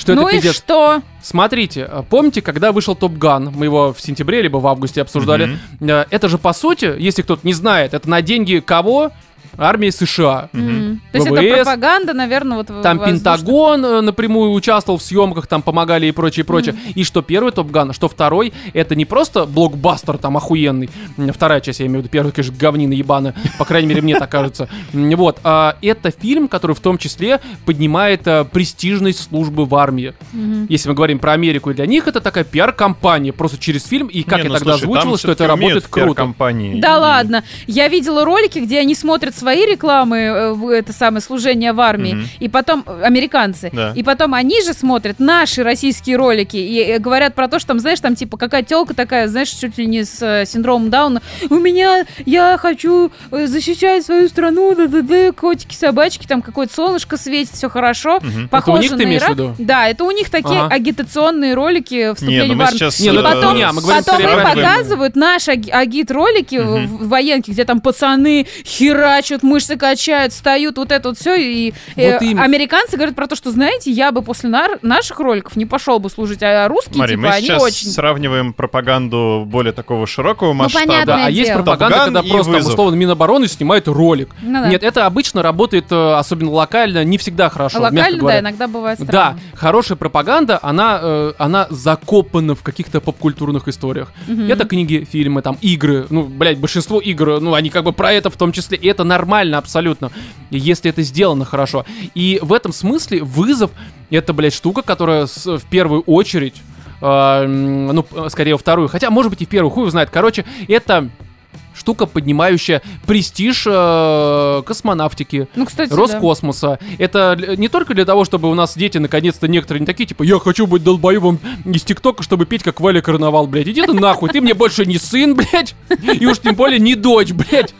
Что ну это и пиздец. что? Смотрите, э, помните, когда вышел Топ Ган, мы его в сентябре либо в августе обсуждали. Э, это же по сути, если кто-то не знает, это на деньги кого? Армии США. Мгм. Мгм. То есть это пропаганда, наверное, вот в- Там воздушная. Пентагон э, напрямую участвовал в съемках, там помогали и прочее, прочее. И что первый Топ Ган, что второй, это не просто блокбастер там охуенный. Вторая часть, я имею в виду, первая, конечно, говнина ебаная. По крайней мере, мне так кажется. Вот. а Это фильм, который в том числе поднимает э, престижность службы в армии. Мгм. Если мы говорим про Америку, и для них это такая пиар-компания, просто через фильм, и как Не, я ну, тогда слушай, озвучивал, что это работает круто. Да И- ладно. Я видела ролики, где они смотрят свои рекламы, э, это самое служение в армии, Мгм. и потом э, американцы, Да. и потом они же смотрят наши российские ролики и э, говорят про то, что там, знаешь, там типа какая телка такая, знаешь, чуть ли не с синдромом Дауна. У меня, я хочу защищать свою страну, да-да-да, котики, собачки, там какое-то солнышко светит, все хорошо. Мгм. Похоже у них ты на имеешь в Ирак. виду? Да, это у них такие Ага. агитационные ролики вступления Не, ну в армию. сейчас... Не, ну И это э, потом, хуйня, мы потом скорее им показывают наши аги- агит-ролики в- в военке, где там пацаны херачат, мышцы качают, встают, вот это вот все. И э, Вот именно. американцы говорят про то, что, знаете, я бы после нар- наших роликов не пошел бы служить, а русские, Смотри, типа, мы они сейчас очень... сравниваем пропаганду более такого широкого масштаба. понятно. Да, а Одное есть дело. пропаганда, Топ когда просто, там, вызов. условно, Минобороны снимает ролик. Ну да. Нет, это обычно работает, э, особенно локально, не всегда хорошо, мягко Локально, да, иногда бывает Да, странно. хорошая пропаганда, она, э, она закопана в каких-то попкультурных историях. Мгм. Это книги, фильмы, там, игры. Ну, блядь, большинство игр, ну, они как бы про это в том числе. И это нормально абсолютно, если это сделано хорошо. И в этом смысле вызов — это, блядь, штука, которая с- в первую очередь э, ну, скорее во вторую. Хотя, может быть, и в первую, хуй знает. Короче, это штука, поднимающая престиж э, космонавтики, Ну, кстати, да. Роскосмоса. Это л- не только для того, чтобы у нас дети наконец-то некоторые не такие, типа, я хочу быть долбоебом из ТикТока, чтобы петь как Валя Карнавал, блядь. Иди ты нахуй, ты мне больше не сын, блядь, и уж тем более не дочь, блядь.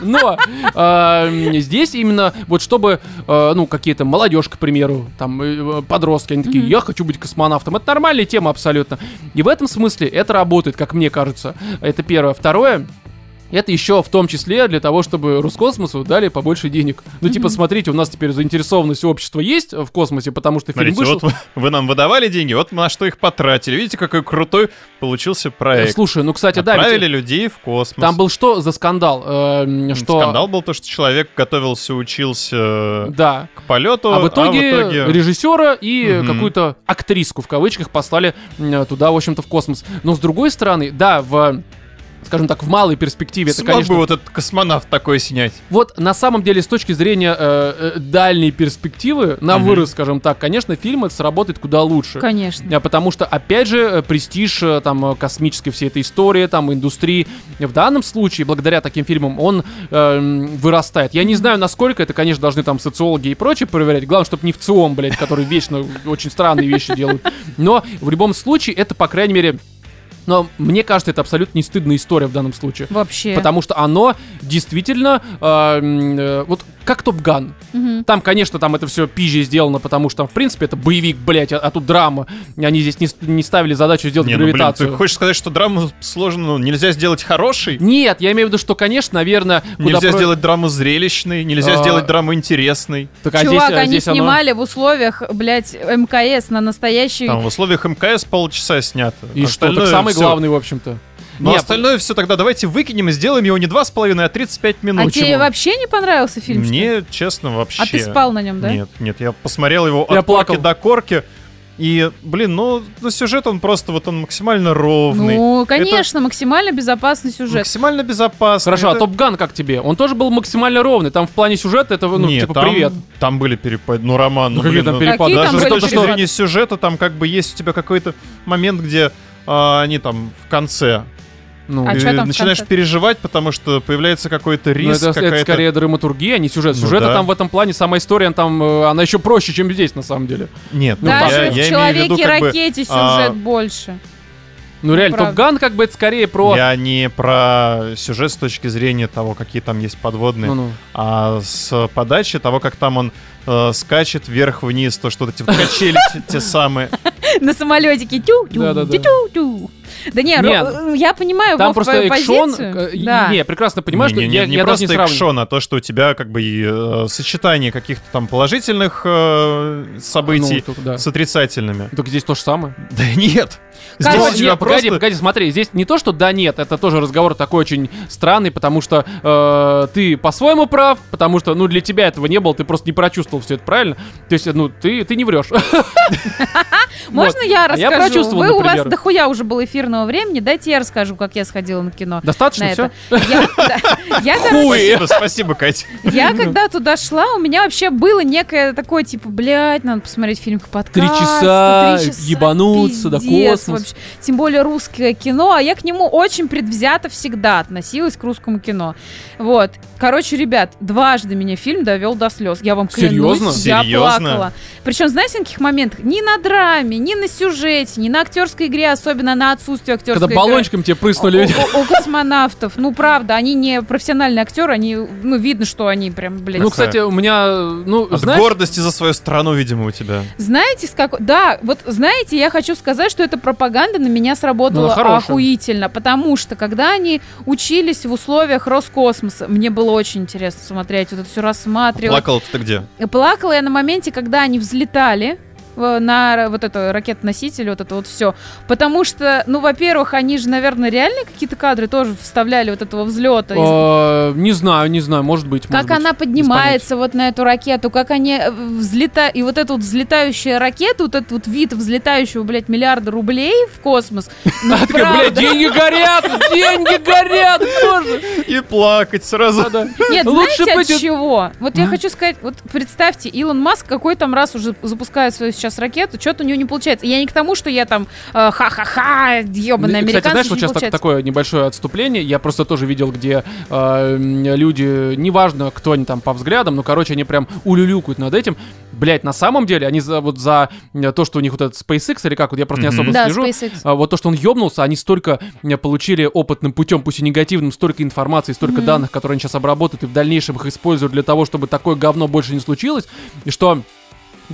Но м, здесь именно вот чтобы, э, ну, какие-то молодежь, к примеру, там, э, подростки, они такие, я хочу быть космонавтом. Это нормальная тема абсолютно. И в этом смысле это работает, как мне кажется. Это первое. Второе, это еще в том числе для того, чтобы Роскосмосу дали побольше денег. Ну, типа, смотрите, у нас теперь заинтересованность общества есть в космосе, потому что фильм Смотрите, вышел. вот вы, нам выдавали деньги, вот мы на что их потратили. Видите, какой крутой получился проект. Слушай, ну, кстати, да, ведь Отправили людей в космос. там был что за скандал? Э, что... Скандал был то, что человек готовился, учился Да. к полету, А в итоге, итоге- режиссера и Мгм. какую-то актриску в кавычках послали туда, в общем-то, в космос. Но с другой стороны, да, в скажем так, в малой перспективе это, Смог конечно, бы вот этот космонавт такой снять. Вот на самом деле с точки зрения э, э, дальней перспективы, на Мгм. вырос, скажем так, конечно, фильм это сработает куда лучше. Конечно. А Потому что, опять же, э, престиж э, там космической всей этой истории, там, индустрии, в данном случае, благодаря таким фильмам, он э, вырастает. Я не знаю, насколько это, конечно, должны там социологи и прочее проверять. Главное, чтобы не в ЦИОМ, блядь, который вечно очень странные вещи делают. Но в любом случае, это, по крайней мере, но мне кажется, это абсолютно не стыдная история в данном случае. Вообще. Потому что оно действительно э, э, вот как Топ Ган. Мгм. Там, конечно, там это все пизже сделано, потому что там, в принципе, это боевик, блядь, а, а тут драма. Они здесь не, не ставили задачу сделать Не, ну, блин, гравитацию. ты хочешь сказать, что драму сложно, ну, нельзя сделать хорошей? Нет, я имею в виду, что, конечно, наверное, куда Нельзя про- сделать драму зрелищной, нельзя А. сделать драму интересной. Так, а Чувак, здесь, а они здесь оно- снимали в условиях, блядь, МКС на настоящий... Там в условиях мкс полчаса снято. И что, так самый всё. главный, в общем-то. Но Не, остальное все тогда давайте выкинем и сделаем его не 2,5, а 35 минут. а тебе Чему? вообще не понравился фильм? что? Мне, честно, вообще... А ты спал на нем, да? Нет, нет, я посмотрел его Я от корки плакал. до корки. И, блин, ну, ну, сюжет он просто вот он максимально ровный. Ну, конечно, максимально безопасный сюжет. Максимально безопасный. Хорошо, а Это- Топ Ган как тебе? Он тоже был максимально ровный. Там в плане сюжета это, ну, Нет, типа, там, привет. Там были перепады. Ну, Роман, Ну, ну, какие блин, там ну, перепады? Какие Даже там с точки зрения сюжета, там как бы есть у тебя какой-то момент, где а, они там в конце. Ну, А и там начинаешь конце? переживать, потому что появляется какой-то Ну, риск, это, это скорее драматургия, а не сюжет. Ну Сюжета да. там в этом плане, сама история, там, э, она еще проще, чем здесь, на самом деле. Нет, ну, Даже я, в я как бы, Человеке-ракете сюжет а, больше. Ну, реально, правда. Топ Ган, как бы, это скорее про... Я не про сюжет с точки зрения того, какие там есть подводные, Ну-ну. а с подачи того, как там он э, скачет вверх-вниз, то, что вот эти вот качели те- самые. На самолетике тю тю Да-да-да. тю тю Да не, Не, Ро- я понимаю Там Вов, просто твою экшон. позицию. э, Да. Не, я прекрасно понимаю, не, что не, я, не я даже просто не сравниваю. экшон, а то, что у тебя как бы и, э, сочетание каких-то там положительных э, событий Ну, тут да. с отрицательными. Только здесь то же самое. Да нет. Здесь Короче, тебя Нет, погоди, просто... погоди, смотри, здесь не то, что да нет, это тоже разговор такой очень странный, потому что э, ты по-своему прав, потому что, ну, для тебя этого не было, ты просто не прочувствовал все это правильно. То есть, ну, ты, ты не врешь. Можно я А я расскажу? прочувствовал, Вы, у вас дохуя уже было эфирного времени, дайте я расскажу, как я сходила на кино. Достаточно на все? Спасибо, спасибо, Катя. Я когда туда шла, у меня вообще было некое такое, типа, блядь, надо посмотреть фильм к подкасту. Три часа, ебануться, да пиздец космос. Тем более русское кино, а я к нему очень предвзято всегда относилась к русскому кино. Вот. Короче, ребят, дважды меня фильм довел до слез. Я вам клянусь, Серьезно? я Серьезно? плакала. Причем, знаете, на каких моментах? Ни на драме, ни на сюжете, ни на актерской игре, особенно на отсутствие актерской Когда игры. баллончиком тебе прыснули. У, у- у космонавтов, ну правда, они не профессиональные актеры, они, ну видно, что они прям, блядь. Ну, кстати, у меня, ну, От знаешь, гордости за свою страну, видимо, у тебя. Знаете, с какой... Да, вот знаете, я хочу сказать, что эта пропаганда на меня Ну, сработала хорошая. охуительно, потому что когда они учились в условиях Роскосмоса, мне было очень интересно смотреть, вот это все рассматривать. Плакал ты где? Плакала я на моменте, когда они взлетали на вот это ракет-носитель, вот это вот все. Потому что, ну, во-первых, они же, наверное, реальные какие-то кадры тоже вставляли вот этого взлета. э, не знаю, не знаю, может быть. может Как быть. она поднимается вот на эту ракету, как они взлетают, и вот эта вот взлетающая ракета, вот этот вот вид взлетающего, блядь, миллиарда рублей в космос. Ну, такая, блядь, деньги горят, деньги горят, боже. И плакать сразу. Нет, знаете от чего? Вот я хочу сказать, вот представьте, Илон Маск какой там раз уже запускает свою сейчас ракету, что-то у него не получается. И я не к тому, что я там э, ха-ха-ха, ебаные Ну, американцы, Кстати, знаешь, вот сейчас не так- такое небольшое отступление. Я просто тоже видел, где э, люди, неважно, кто они там по взглядам, но, короче, они прям улюлюкают над этим. Блять, на самом деле, они за, вот за э, то, что у них вот этот SpaceX или как, вот я просто не Мгм. особо Да, слежу. SpaceX. А, Вот то, что он ёбнулся, они столько э, получили опытным путем, пусть и негативным, столько информации, столько Мгм. данных, которые они сейчас обработают и в дальнейшем их используют для того, чтобы такое говно больше не случилось. И что,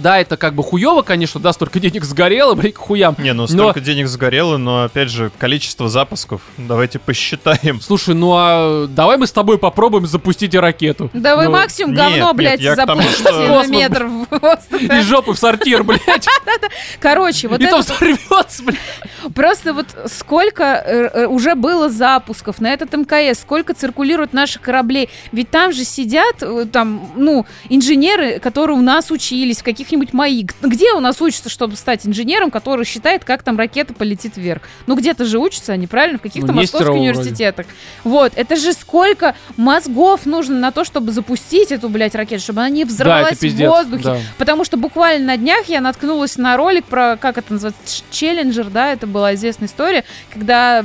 да, это как бы хуево, конечно, да, столько денег сгорело, блядь, к хуям. Не, ну Но- столько денег сгорело, но опять же, количество запусков. Давайте посчитаем. Слушай, ну а давай мы с тобой попробуем запустить и ракету. Да вы Ну, максимум нет, говно, нет, блядь, я тому, запустите что- Космос, метр в воздух. Из жопы в сортир, блядь. Короче, вот И это то взорвется, блядь. Просто вот сколько э, э, уже было запусков на этот МКС, сколько циркулирует наших кораблей. Ведь там же сидят э, там, ну, инженеры, которые у нас учились в каких-нибудь МАИ. Г- Где у нас учатся, чтобы стать инженером, который считает, как там ракета полетит вверх? Ну, где-то же учатся они, правильно? В каких-то Ну, московских Нестерова вроде. университетах. Вот, это же сколько мозгов нужно на то, чтобы запустить эту, блядь, ракету, чтобы она не Да, взорвалась это в воздухе. да. Потому что буквально на днях я наткнулась на ролик про, как это называется, Челленджер, да, это была известная история, когда...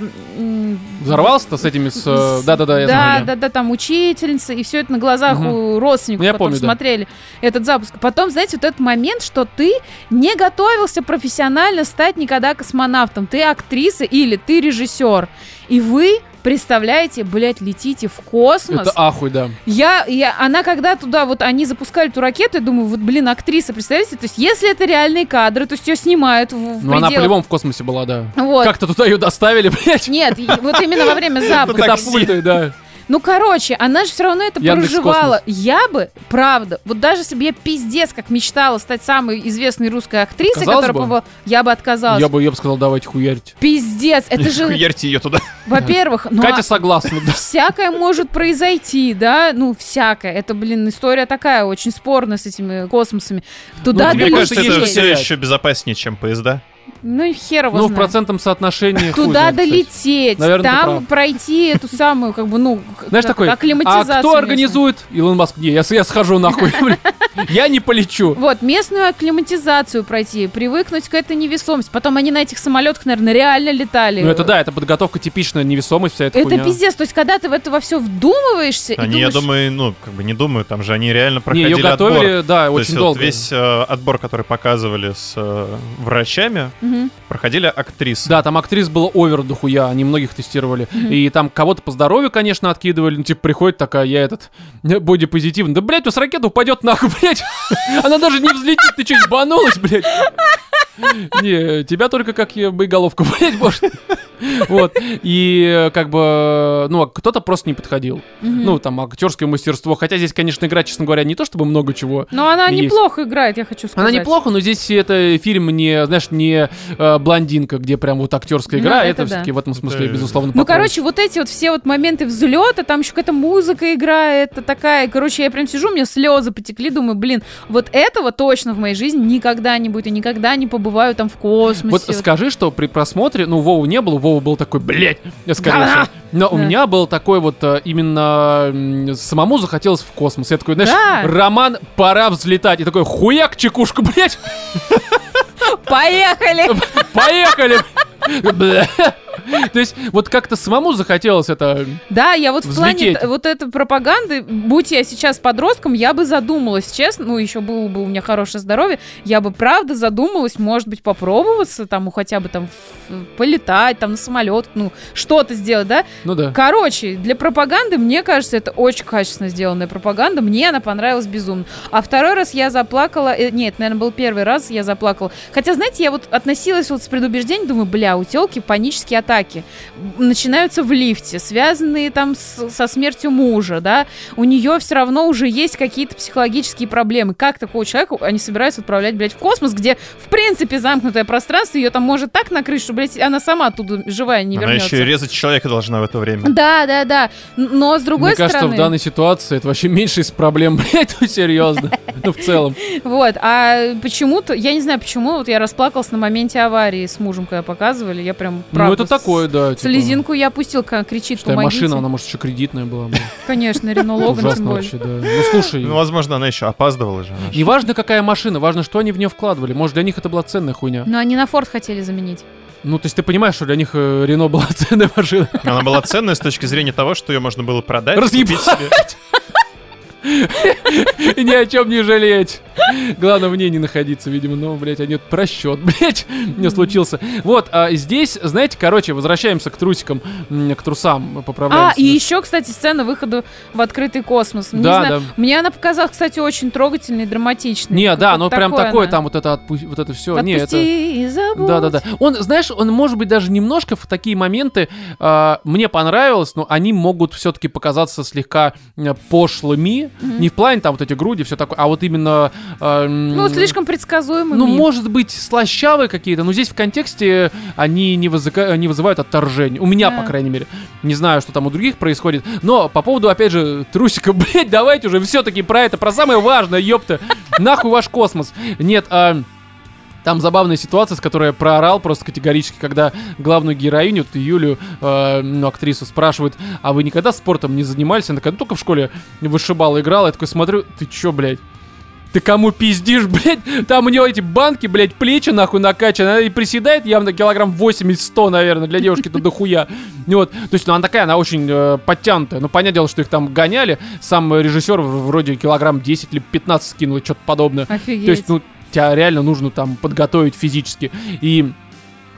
Взорвался-то с этими, с... э, Да-да-да, я да, знаю. да, да, там учительница, и все это на глазах Мгм. у родственников, Ну, я помню, да. смотрели этот запуск. Потом, знаете, вот этот момент, что ты не готовился профессионально стать никогда космонавтом. Ты актриса или ты режиссер. И вы представляете, блядь, летите в космос. Это ахуй, да. Я, я, она когда туда, вот они запускали эту ракету, я думаю, вот, блин, актриса, представляете, то есть если это реальные кадры, то есть ее снимают в, в Ну, она пределах- по-любому в космосе была, да. Вот. Как-то туда ее доставили, блядь. Нет, вот именно во время запуска. Катапультой, да. Ну, короче, она же все равно это Яндекс проживала. Я бы, правда, вот даже если бы я пиздец как мечтала стать самой известной русской актрисой, Отказалась которая бы? бы... Я бы отказалась. Я бы, я бы сказал, давайте хуярить. Пиздец, это же, Хуярьте ее туда. во-первых, ну, Катя а- согласна, да. всякое может произойти, да, ну, всякое. Это, блин, история такая, очень спорная с этими космосами. Туда Ну, Мне кажется, это все еще безопаснее, чем поезда. Ну, и хер его Ну, в знает. процентном соотношении Туда знает, долететь, Наверное, там пройти эту самую, как бы, ну, Знаешь, такой, а акклиматизацию кто организует? Илон Маск, не, я, схожу нахуй. Я не полечу. Вот, местную акклиматизацию пройти, привыкнуть к этой невесомости. Потом они на этих самолетах, наверное, реально летали. Ну, это да, это подготовка типичная, невесомость вся эта Это хуйня. пиздец. То есть, когда ты в это во все вдумываешься и Они, я думаю, ну, как бы не думаю, там же они реально Не, проходили ее готовили, отбор. да, То есть очень вот долго. весь э, отбор, который показывали с э, врачами, Мгм. проходили актрисы. Да, там актрис было овер дохуя, они многих тестировали. И там кого-то по здоровью, конечно, откидывали. Ну, типа, приходит такая, я этот, бодипозитивный. Да, блядь, у вас ракета упадет нахуй, блядь. Она даже не взлетит, ты что, ебанулась, блядь? Не, тебя только как я боеголовку, блядь, может. Вот. И э, как бы, ну, а кто-то просто не подходил. Ну, там, актерское мастерство. Хотя здесь, конечно, игра, честно говоря, не то чтобы много чего. Но она неплохо играет, я хочу сказать. Она неплохо, но здесь это фильм не, знаешь, не э, блондинка, где прям вот актерская игра. это все-таки в этом смысле, безусловно, Ну, короче, вот эти вот все вот моменты взлета, там еще какая-то музыка играет, это такая, короче, я прям сижу, у меня слезы потекли, думаю, блин, вот этого точно в моей жизни никогда не будет, и никогда не побываю там в космосе. Вот Вот. скажи, что при просмотре, ну, Вову не было, Вова был такой, блядь, скорее Да. всего. Но у меня был такой вот э, именно самому захотелось в космос. Я такой, знаешь. Роман, пора взлетать. И такой, хуяк, чекушку, блядь, Поехали! поехали. То есть, вот как-то самому захотелось это... Да, я вот в плане вот этой пропаганды, будь я сейчас подростком, я бы задумалась, честно, ну, еще было бы у меня хорошее здоровье, я бы правда задумалась, может быть, попробоваться там, ну, хотя бы там полетать, там, на самолет, ну, что-то сделать, да? Ну да. Короче, для пропаганды, мне кажется, это очень качественно сделанная пропаганда. Мне она понравилась безумно. А второй раз я заплакала... э, нет, наверное, был первый раз, я заплакала. Хотя, знаете, я вот относилась вот с предубеждением, думаю, бля, у телки панические атаки. Начинаются в лифте, связанные там с- со смертью мужа, да. У нее все равно уже есть какие-то психологические проблемы. Как такого человека они собираются отправлять, блядь, в космос, где, в принципе, замкнутое пространство, ее там может так накрыть, что, блядь, она сама оттуда живая не Она вернется. еще и резать человека должна в это время. Да, да, да. Но с другой Мне кажется, стороны, в данной ситуации это вообще меньше из проблем, блядь, ну серьезно. Ну, в целом. вот, а почему-то, я не знаю почему, вот я расплакалась на моменте аварии с мужем, когда показывали, я прям, Ну, это такое, да. типа, Слезинку я опустил, как кричит, Считай, помогите. машина, она, может, еще кредитная была. Конечно, Рено Логан, тем более. вообще, да. Ну, слушай, Ну, возможно, она еще опаздывала же. она же. не важно, какая машина, важно, что они в нее вкладывали. Может, для них это была ценная хуйня. Но они на Форд хотели заменить. Ну, то есть ты понимаешь, что для них э, Рено была ценная машина. Она была ценная с точки зрения того, что ее можно было продать. Разъебать. И ни о чем не жалеть. Главное в ней не находиться, видимо. Ну, блядь, а нет, просчет, блядь, не случился. Вот, а здесь, знаете, короче, возвращаемся к трусикам, к трусам, А, поправляемся. и еще, кстати, сцена выхода в открытый космос. Не Да, знаю, да. Мне она показалась, кстати, очень трогательной драматичной. Не, да, вот прям такое она. там вот это, отпу- вот это все. Не, это... Отпусти и забудь. Да, да, да. Он, знаешь, он может быть даже немножко в такие моменты а, мне понравилось, но они могут все-таки показаться слегка э, пошлыми. Не в плане там вот эти груди, все такое, а вот именно. Ну, слишком предсказуемыми. Ну, может быть, слащавые какие-то, но здесь в контексте они не, вызыка- не вызывают отторжения. У меня, Да. по крайней мере. Не знаю, что там у других происходит. Но по поводу, опять же, трусика, блядь, давайте уже все-таки про это, про самое важное, ёпта. Нахуй ваш космос. Нет, а... Там забавная ситуация, с которой я проорал просто категорически, когда главную героиню, вот Юлю, э, ну, актрису, спрашивают, а вы никогда спортом не занимались? Она такая, «Ну, только в школе вышибала, играла. Я такой смотрю, ты чё, блядь? Ты кому пиздишь, блядь? Там у нее эти банки, блядь, плечи нахуй накачаны. Она и приседает явно килограмм 80-100, наверное, для девушки-то дохуя. Вот. То есть, ну, она такая, она очень э, подтянутая. Ну, понятное дело, что их там гоняли. Сам режиссер вроде килограмм 10 или 15 скинул, что-то подобное. Офигеть. То есть, ну, тебя реально нужно там подготовить физически. И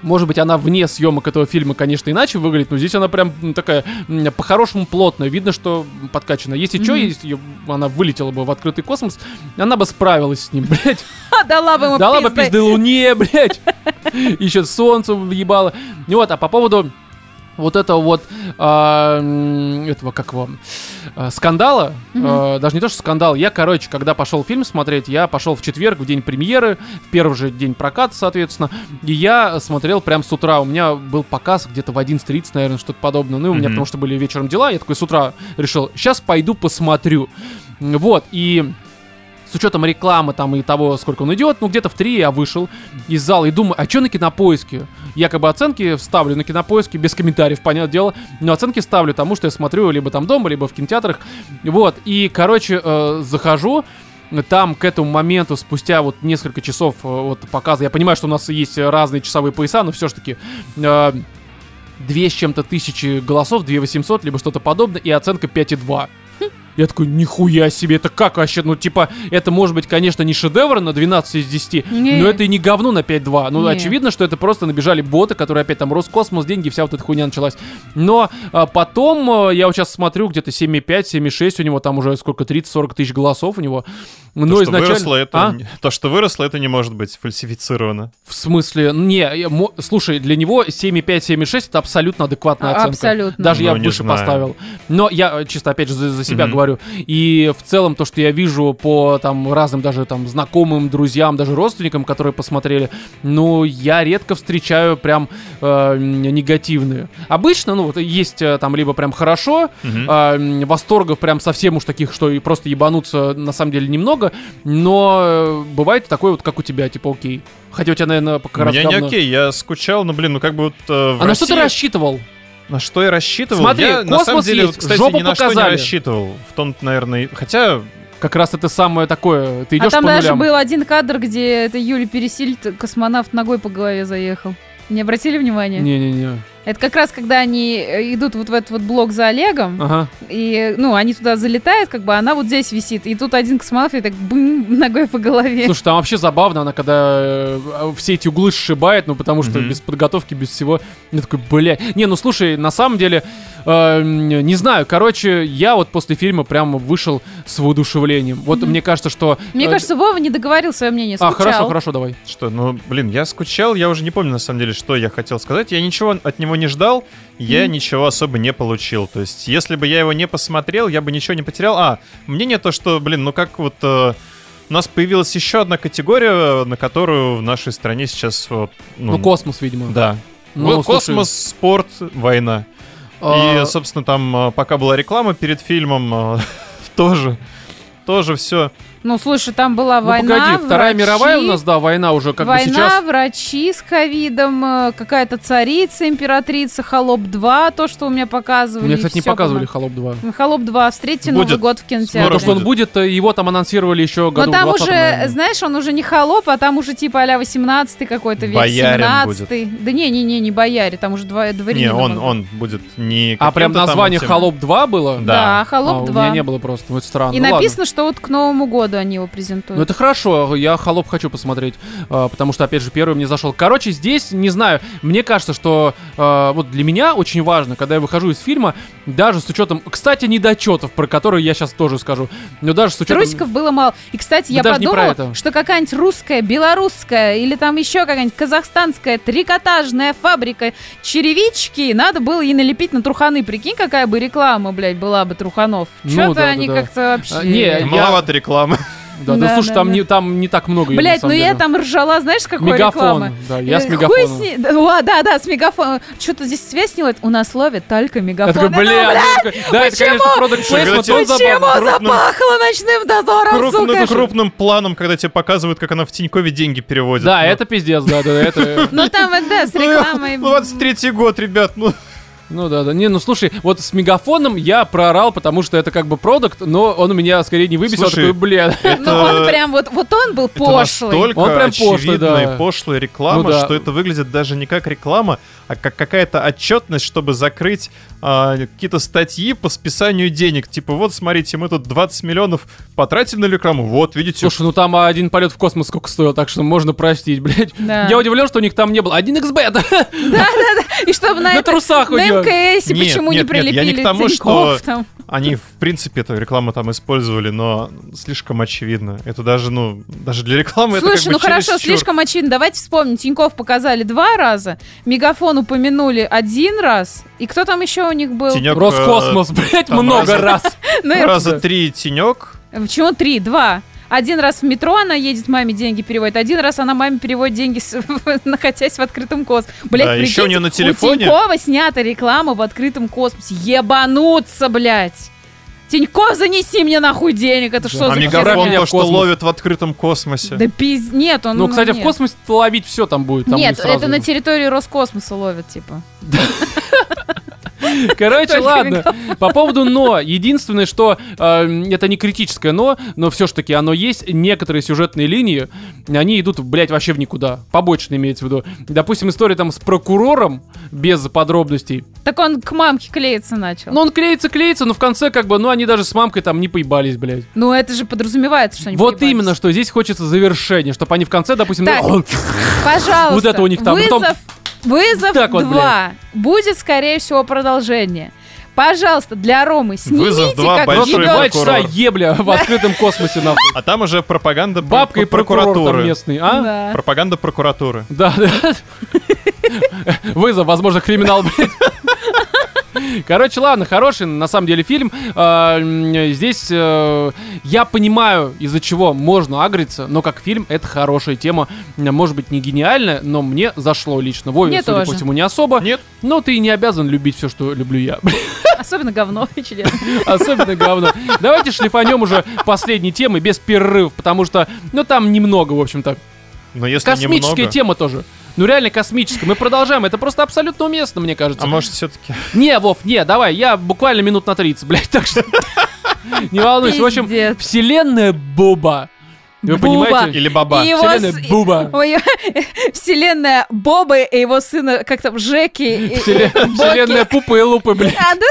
может быть, она вне съемок этого фильма, конечно, иначе выглядит, но здесь она прям такая по-хорошему плотная. Видно, что подкачана. Если что, Мгм. если она вылетела бы в открытый космос, она бы справилась с ним, блядь. А, дала бы ему Дала бы пизды. Луне, блядь. Еще солнце въебало. Ну Вот, а по поводу вот этого вот м, этого как вам скандала а, даже не то что скандал. Я короче когда пошел фильм смотреть я пошел в четверг в день премьеры в первый же день проката соответственно и я смотрел прям с утра. У меня был показ где-то в 11.30 наверное что-то подобное. Ну и у меня потому что были вечером дела я такой с утра решил сейчас пойду посмотрю вот и с учетом рекламы там и того, сколько он идет, ну где-то в 3 я вышел из зала и думаю, а что на кинопоиске? Якобы оценки вставлю на кинопоиске, без комментариев, понятное дело, но оценки ставлю тому, что я смотрю либо там дома, либо в кинотеатрах. Вот, и, короче, э, захожу, там к этому моменту, спустя вот несколько часов э, вот показа, я понимаю, что у нас есть разные часовые пояса, но все-таки э, две с чем-то тысячи голосов, 2 800, либо что-то подобное, и оценка 5,2. Я такой, нихуя себе, это как вообще? Ну, типа, это может быть, конечно, не шедевр на 12 из 10, Не. но это и не говно на 5.2. Ну, Не. очевидно, что это просто набежали боты, которые опять там Роскосмос, деньги, вся вот эта хуйня началась. Но а, потом, э, я вот сейчас смотрю, где-то 7.5, 7.6 у него, там уже сколько, 30-40 тысяч голосов у него. То, Ну, что выросло, это, А? не- то, что выросло, это не может быть фальсифицировано. В смысле? Не, я мо- слушай, для него 7,5, 7,6 это абсолютно адекватная А, оценка. абсолютно. Даже я Ну, не выше знаю. поставил. Но я э, чисто, опять же, за, за себя Мгм. говорю. И в целом то, что я вижу по там разным даже там знакомым, друзьям, даже родственникам, которые посмотрели, ну, я редко встречаю прям э, негативные. Обычно, ну, вот есть э, там либо прям хорошо, а, м, восторгов прям совсем уж таких, что и просто ебануться на самом деле немного, но э, бывает такое вот, как у тебя, типа, окей. Хотя у тебя, наверное, пока У меня не окей, я скучал, но, блин, ну как бы вот э, в А на что ты России- рассчитывал? На что я рассчитывал? Смотри, я, на самом космос деле, есть, вот, кстати, жопу ни на что показали. не рассчитывал. В том, наверное, хотя Как раз это самое такое. Ты А идешь там по даже нулям. был один кадр, где это Юлий Пересильд, космонавт ногой по голове заехал. Не обратили внимания? Не-не-не. Это как раз, когда они э, идут вот в этот вот блок за Олегом, Ага. и, ну, они туда залетают, как бы, она вот здесь висит, и тут один космонавт и так бым, ногой по голове. Слушай, там вообще забавно, она когда э, все эти углы сшибает, ну потому что Мгм. без подготовки, без всего. Я такой, бля. Не, ну слушай, на самом деле, э, не знаю, короче, я вот после фильма прям вышел с воодушевлением. Вот мне кажется, что... Мне э, кажется, Вова не договорил свое мнение, А, скучал. хорошо, хорошо, давай. Что, ну, блин, я скучал, я уже не помню, на самом деле, что я хотел сказать. Я ничего от него не ждал, я ничего особо не получил. То есть, если бы я его не посмотрел, я бы ничего не потерял. А, мнение то, что, блин, ну как вот... э, у нас появилась еще одна категория, на которую в нашей стране сейчас... вот, Ну, космос, видимо. Да. Ну, Вот слушай, космос, спорт, война. А, И, собственно, там, э, пока была реклама перед фильмом, э, тоже, тоже все. Ну, слушай, там была ну, война, погоди, Вторая врачи, мировая у нас, да, война уже как война, бы сейчас... врачи с ковидом, э, какая-то царица, императрица, Холоп 2, то, что у меня показывали. Мне, кстати, не показывали. «Холоп 2». Ну, Холоп 2, встретьте Будет. Новый год в Ну, кинотеатре. то, что он будет. его там анонсировали еще году Но там в 20-м, уже, наверное. знаешь, он уже не холоп, а там уже типа а-ля 18 какой-то век, Боярин 17 Да не-не-не, не бояре, там уже два, Не, дворянин. он, он будет не А прям название этим- «Холоп 2» было? Да. Да, А, холоп у 2. меня не было просто, ну это странно. И Ну, ладно. написано, что вот к Новому году они его презентуют. Ну это хорошо, я холоп хочу посмотреть, а, потому что, опять же, первый мне зашел. Короче, здесь, не знаю, мне кажется, что а, вот для меня очень важно, когда я выхожу из фильма, даже с учетом, кстати, недочетов, про которые я сейчас тоже скажу, но даже с учетом... Трусиков было мало. И, кстати, Да я про подумала, что какая-нибудь русская, белорусская или там еще какая-нибудь казахстанская трикотажная фабрика черевички надо было ей налепить на труханы. Прикинь, какая бы реклама, блядь, была бы труханов. Ну Что-то да, да, они да. как-то вообще... А, не, я- Маловато рекламы. Да, да, Да, слушай, да, там, да. Не, там не так много Блять, ну самом я деле. там ржала, знаешь, какой Мегафон, рекламы? да, я с Э, мегафоном. Хуй с Да, да, да, с мегафоном. Что-то здесь связь снимает. У нас ловят только Я мегафон. такой, Ну, бля, блядь, ну, такой, да, это, конечно, почему? продукт Почему? плейсмент, он Почему забавный. крупным- запахло ночным дозором, Крупным, сука? крупным планом, когда тебе показывают, как она в Тинькове деньги переводит. Да, Ну, это пиздец, да, да, это... Ну там, да, с ну, рекламой. Ну, 23-й год, ребят, ну... Ну да, да. Не, ну слушай, вот с мегафоном я проорал, потому что это как бы продукт, но он у меня скорее не выбесил, а Слушай, такой, бля. Ну он прям вот, вот он был Это пошлый. настолько Он прям пошлый, очевидная да. и пошлая реклама, Ну да. что это выглядит даже не как реклама, а как какая-то отчетность, чтобы закрыть а, какие-то статьи по списанию денег. Типа, вот, смотрите, мы тут 20 миллионов потратили на рекламу, вот, видите, Слушай, ну там один полет в космос сколько стоил, так что можно простить, блядь. Да. Я удивлен, что у них там не было. Один xbet И чтобы на, на это, трусах у на него. МКС Нет, почему нет, не нет, я не прилепили к тому, что- там. Они, в принципе, эту рекламу там использовали, но слишком очевидно. Это даже, ну, даже для рекламы это Слушай, как бы ну хорошо, чересчур. слишком очевидно. Давайте вспомним. Тиньков показали два раза, Мегафон упомянули один раз. И кто там еще у них был? Тенек, Роскосмос, блядь, там много раз. Ну, э, раза три тенек. Почему три? Два. Один раз в метро она едет, маме деньги переводит. Один раз она маме переводит деньги, с- находясь в открытом космосе. Блять, Да, еще у нее на телефоне- У Тинькова снята реклама в открытом космосе. Ебануться, блядь. Тиньков, занеси мне нахуй денег. Это что А за мегафон в то, что ловят в открытом космосе. Да пиз... Нет, он... Ну, кстати, в нет. космосе ловить все там будет. там Нет, сразу. это на территории Роскосмоса ловят, типа. Короче, ладно. По поводу «но». Единственное, что э, это не критическое «но», но все ж таки оно есть. Некоторые сюжетные линии, они идут, блядь, вообще в никуда. Побочно имеется в виду. Допустим, история там с прокурором, без подробностей. Так он к мамке клеиться начал. Ну, он клеится, клеется, но в конце как бы, ну, они даже с мамкой там не поебались, блядь. Ну, это же подразумевается, что они Вот поебались. именно, что здесь хочется завершения, чтобы они в конце, допустим, Так, ну, Пожалуйста. Вот это у них там. Вызов, Потом- вызов Так вот, 2. Будет, скорее всего, продолжение. Пожалуйста, для Ромы снимите, Вызов два, как большой два часа ебля в открытом космосе, нахуй. А там уже пропаганда пр- Бабка и прокуратуры. местный, а? Да. Пропаганда прокуратуры. Да, да. Вызов, возможно, криминал, блядь. Короче, ладно, хороший на самом деле фильм. А, Здесь э, я понимаю, из-за чего можно агриться, но как фильм это хорошая тема. Может быть, не гениальная, но мне зашло лично. Вове, Мне судя тоже. по всему, не особо. Нет. Но ты не обязан любить все, что люблю я. Особенно говно, чудесно. Особенно говно. Давайте шлифанем уже последней темы без перерывов, потому что, ну, там немного, в общем-то. Но если Космическая немного... тема тоже. Ну, реально космическая. Мы продолжаем. Это просто абсолютно уместно, мне кажется. А может все-таки... Не, Вов, не, давай, я буквально минут на 30, блядь, так что... Не волнуйся. В общем, вселенная Буба. Вы Буба. понимаете? Или баба. И его Вселенная с- Буба. Вселенная Бобы и его сына, как там, Жеки. Вселенная Пупы и Лупы, блядь. А, да?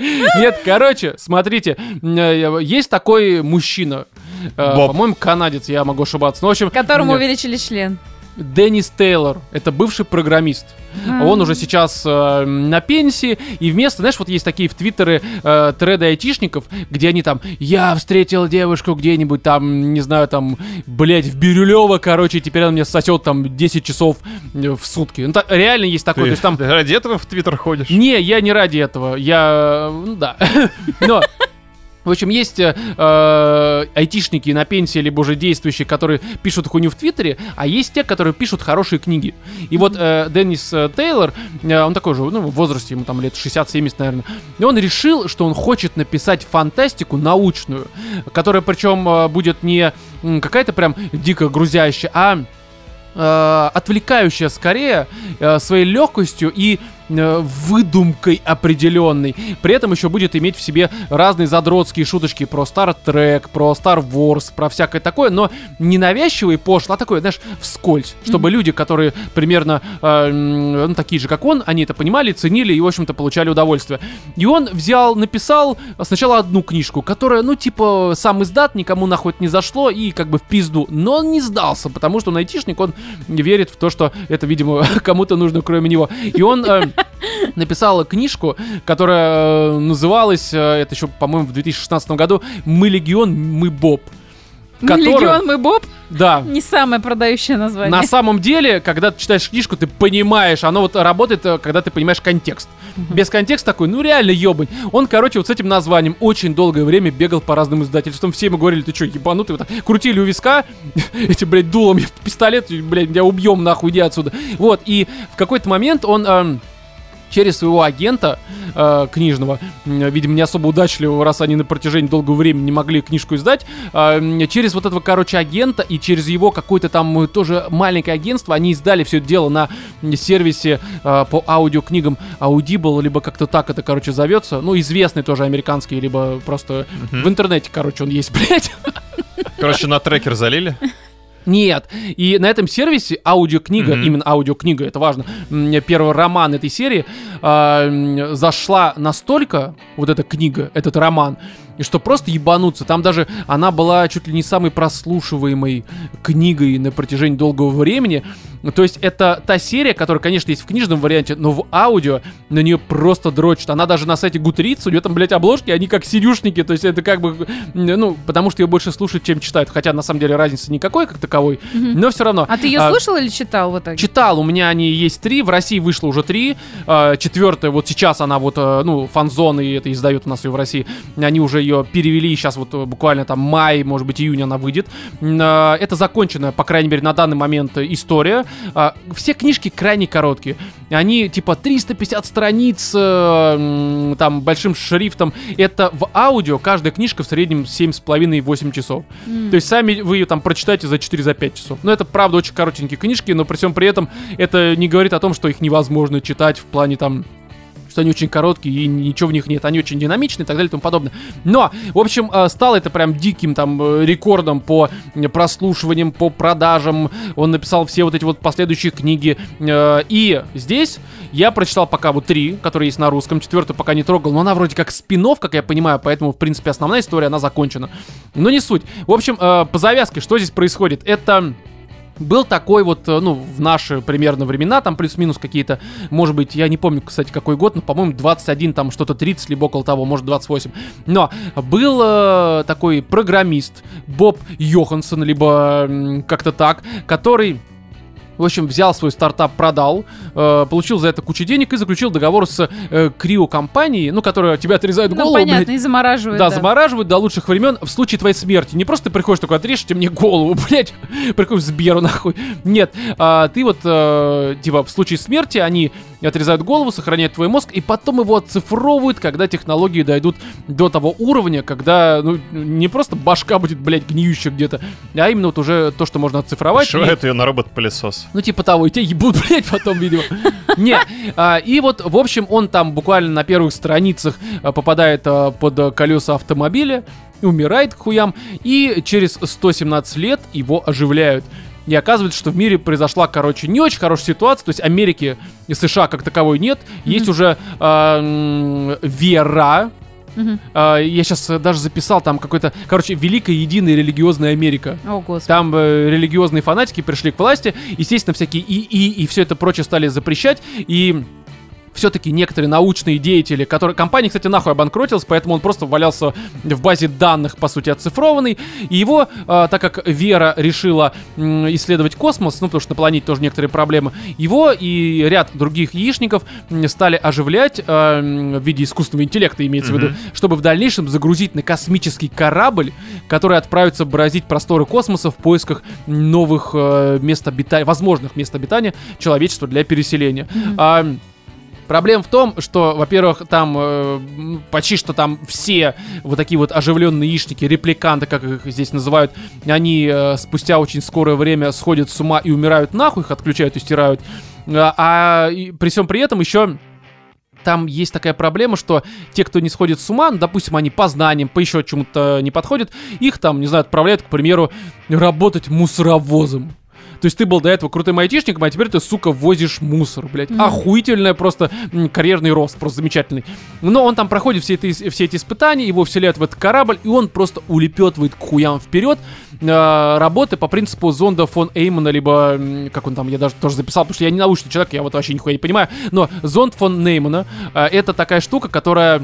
Нет, короче, смотрите, э, есть такой мужчина, э, Боб. по-моему, канадец, я могу ошибаться. Ну, в общем, Которому м, увеличили член. Деннис Тейлор, это бывший программист. А. Он уже сейчас э, на пенсии, и вместо, знаешь, вот есть такие в Твиттере э, треды айтишников, где они там, я встретил девушку где-нибудь там, не знаю, там, блядь, в Бирюлево, короче, и теперь она мне сосет там 10 часов э, в сутки. Ну, та- реально есть такое, Ты, то есть там... ты ради этого в Твиттер ходишь? Не, я не ради этого, я, э, ну да, но... В общем, есть э, э, айтишники на пенсии, либо уже действующие, которые пишут хуйню в Твиттере, а есть те, которые пишут хорошие книги. И вот э, Деннис э, Тейлор, э, он такой же, ну, в возрасте, ему там лет 60-70, наверное, и он решил, что он хочет написать фантастику научную, которая причем э, будет не какая-то прям дико грузящая, а э, отвлекающая скорее э, своей легкостью и выдумкой определенной. При этом еще будет иметь в себе разные задротские шуточки про Star Trek, про Star Wars, про всякое такое, но не навязчивый пошло, а такое, знаешь, вскользь. Чтобы люди, которые примерно э, ну, такие же, как он, они это понимали, ценили и, в общем-то, получали удовольствие. И он взял, написал сначала одну книжку, которая, ну, типа, сам издат, никому нахуй не зашло, и как бы в пизду. Но он не сдался, потому что он айтишник, он верит в то, что это, видимо, кому-то нужно, кроме него. И он э, написал книжку, которая э, называлась, э, это еще, по-моему, в 2016 году, «Мы легион, мы Боб». Мы Которая- Легион, мы Боб. Да, Не самое продающее название. на самом деле, когда ты читаешь книжку, ты понимаешь, оно вот работает, э, когда ты понимаешь контекст. Без контекста такой, ну реально ебань. Он, короче, вот с этим названием очень долгое время бегал по разным издательствам. Все ему говорили, ты что, ебанутый? Вот так крутили у виска, эти, блядь, дулом пистолет, блядь, меня убьем нахуй, иди отсюда. Вот, и в какой-то момент он... эм, через своего агента э, книжного, видимо, не особо удачливого, раз они на протяжении долгого времени не могли книжку издать, э, через вот этого, короче, агента и через его какое-то там э, тоже маленькое агентство, они издали все это дело на сервисе э, по аудиокнигам Audible, либо как-то так это, короче, зовется, ну, известный тоже американский, либо просто в интернете, короче, он есть, блядь. Короче, на трекер залили. Нет. И на этом сервисе аудиокнига, Мгм. именно аудиокнига, это важно, первый роман этой серии м, зашла настолько, вот эта книга, этот роман, и что просто ебануться. Там даже она была чуть ли не самой прослушиваемой книгой на протяжении долгого времени. То есть это та серия, которая, конечно, есть в книжном варианте, но в аудио на нее просто дрочит. Она даже на сайте Goodreads, у нее там, блядь, обложки, они как сидюшники, то есть это как бы, ну, потому что ее больше слушают, чем читают. Хотя, на самом деле, разницы никакой, как таковой, но все равно. А ты ее слушал или читал в итоге? Читал, у меня они есть три, в России вышло уже три, э, четвертая, вот сейчас она вот, э, ну, фанзон, и это издают у нас ее в России, они уже ее перевели, сейчас вот э, буквально там май, может быть, июнь она выйдет. Э, Это законченная, по крайней мере, на данный момент э, история. А, Все книжки крайне короткие, они типа 350 страниц, там, большим шрифтом, это в аудио, каждая книжка в среднем 7,5-8 часов. То есть сами вы ее там прочитаете за 4-5 часов. Но это правда очень коротенькие книжки, но при всем при этом это не говорит о том, что их невозможно читать в плане там что они очень короткие и ничего в них нет, они очень динамичные и так далее и тому подобное. Но, в общем, э, стало это прям диким там э, рекордом по прослушиваниям, по продажам. Он написал все вот эти вот последующие книги. Э, И здесь я прочитал пока вот три, которые есть на русском, четвертую пока не трогал, но она вроде как спин как я понимаю, поэтому, в принципе, основная история, она закончена. Но не суть. В общем, по завязке, что здесь происходит? Это был такой вот, э, ну, в наши примерно времена, там плюс-минус какие-то, может быть, я не помню, кстати, какой год, но, по-моему, 21, там что-то 30, либо около того, может, 28. Но был э, такой программист Боб Йоханссон, либо как-то так, который в общем, взял свой стартап, продал, э, получил за это кучу денег и заключил договор с э, крио-компанией, ну, которая тебя отрезает Ну, голову, понятно, блядь, и замораживают. да, замораживают до лучших времен в случае твоей смерти. Не просто ты приходишь такой, отрежьте мне голову, блядь, приходишь Сберу нахуй. Нет, а, ты вот, э, типа, в случае смерти они отрезают голову, сохраняют твой мозг, и потом его оцифровывают, когда технологии дойдут до того уровня, когда, ну, не просто башка будет, блядь, гниющая где-то, а именно вот уже то, что можно оцифровать. и- Шивает ее на робот-пылесос. ну, типа того, и тебя ебут, блядь, потом, видимо. Не, а, и вот, в общем, он там буквально на первых страницах а, попадает а, под колеса автомобиля, умирает к хуям, и через 117 лет его оживляют. И оказывается, что в мире произошла, короче, не очень хорошая ситуация. То есть Америки и США как таковой нет. Есть уже м, вера. А, я сейчас даже записал там какой-то, короче, Великая Единая Религиозная Америка. Господи. Там э, религиозные фанатики пришли к власти, естественно, всякие ИИ и все это прочее стали запрещать, и все-таки некоторые научные деятели, которые... Компания, кстати, нахуй обанкротилась, поэтому он просто валялся в базе данных, по сути, оцифрованный. И его, э, так как Вера решила м, исследовать космос, ну, потому что на планете тоже некоторые проблемы, его и ряд других яичников стали оживлять э, в виде искусственного интеллекта, имеется в виду, чтобы в дальнейшем загрузить на космический корабль, который отправится бороздить просторы космоса в поисках новых э, мест обитания, возможных мест обитания человечества для переселения. А, Проблема в том, что, во-первых, там э, почти что там все вот такие вот оживленные яичники, репликанты, как их здесь называют, они э, спустя очень скорое время сходят с ума и умирают нахуй, их отключают и стирают. А, а и при всем при этом еще там есть такая проблема, что те, кто не сходит с ума, ну, допустим, они по знаниям, по еще чему-то не подходят, их там, не знаю, отправляют, к примеру, работать мусоровозом. То есть ты был до этого крутым айтишником, а теперь ты, сука, возишь мусор, блядь. Мгм. Охуительная просто карьерный рост, просто замечательный. Но он там проходит все, эти все эти испытания, его вселяют в этот корабль, и он просто улепетывает к хуям вперед. Э, работы по принципу зонда фон Эймана, либо, как он там, я даже тоже записал, потому что я не научный человек, я вот вообще нихуя не понимаю. Но зонд фон Неймана э, это такая штука, которая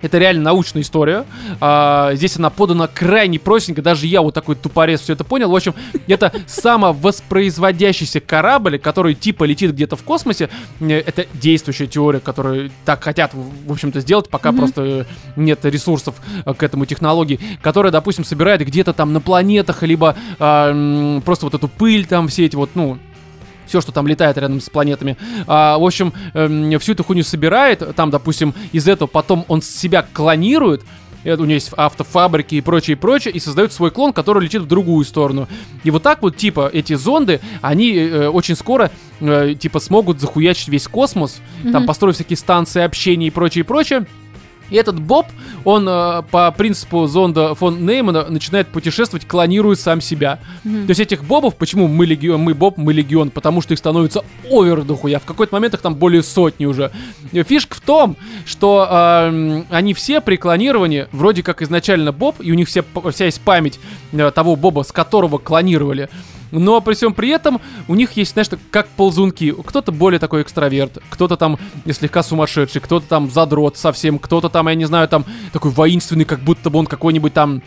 это реально научная история. А, здесь она подана крайне простенько. Даже я вот такой тупорез все это понял. В общем, это самовоспроизводящийся корабль, который типа летит где-то в космосе. Э, Это действующая теория, которую так хотят, в общем-то, сделать, пока Мгм. просто нет ресурсов э, к этому технологии. Которая, допустим, собирает где-то там на планетах, либо а, просто вот эту пыль там, все эти вот, ну, все, что там летает рядом с планетами. А, в общем, эм, всю эту хуйню собирает. Там, допустим, из этого потом он себя клонирует. У него есть автофабрики и прочее, и прочее, и создает свой клон, который летит в другую сторону. И вот так вот, типа, эти зонды, они э, очень скоро, э, типа, смогут захуячить весь космос, там Мгм. построить всякие станции общения и прочее, и прочее. И этот Боб, он э, по принципу зонда фон Неймана начинает путешествовать, клонируя сам себя. Мгм. То есть этих бобов, почему мы легион, мы боб, мы легион? Потому что их становится овер дохуя. В какой-то момент их там более сотни уже. Фишка в том, что эм, они все при клонировании вроде как изначально боб, и у них все, вся есть память э, того боба, с которого клонировали. Но при всем при этом у них есть, знаешь, как ползунки. Кто-то более такой экстраверт, кто-то там слегка сумасшедший, кто-то там задрот совсем, кто-то там, я не знаю, там такой воинственный, как будто бы он какой-нибудь там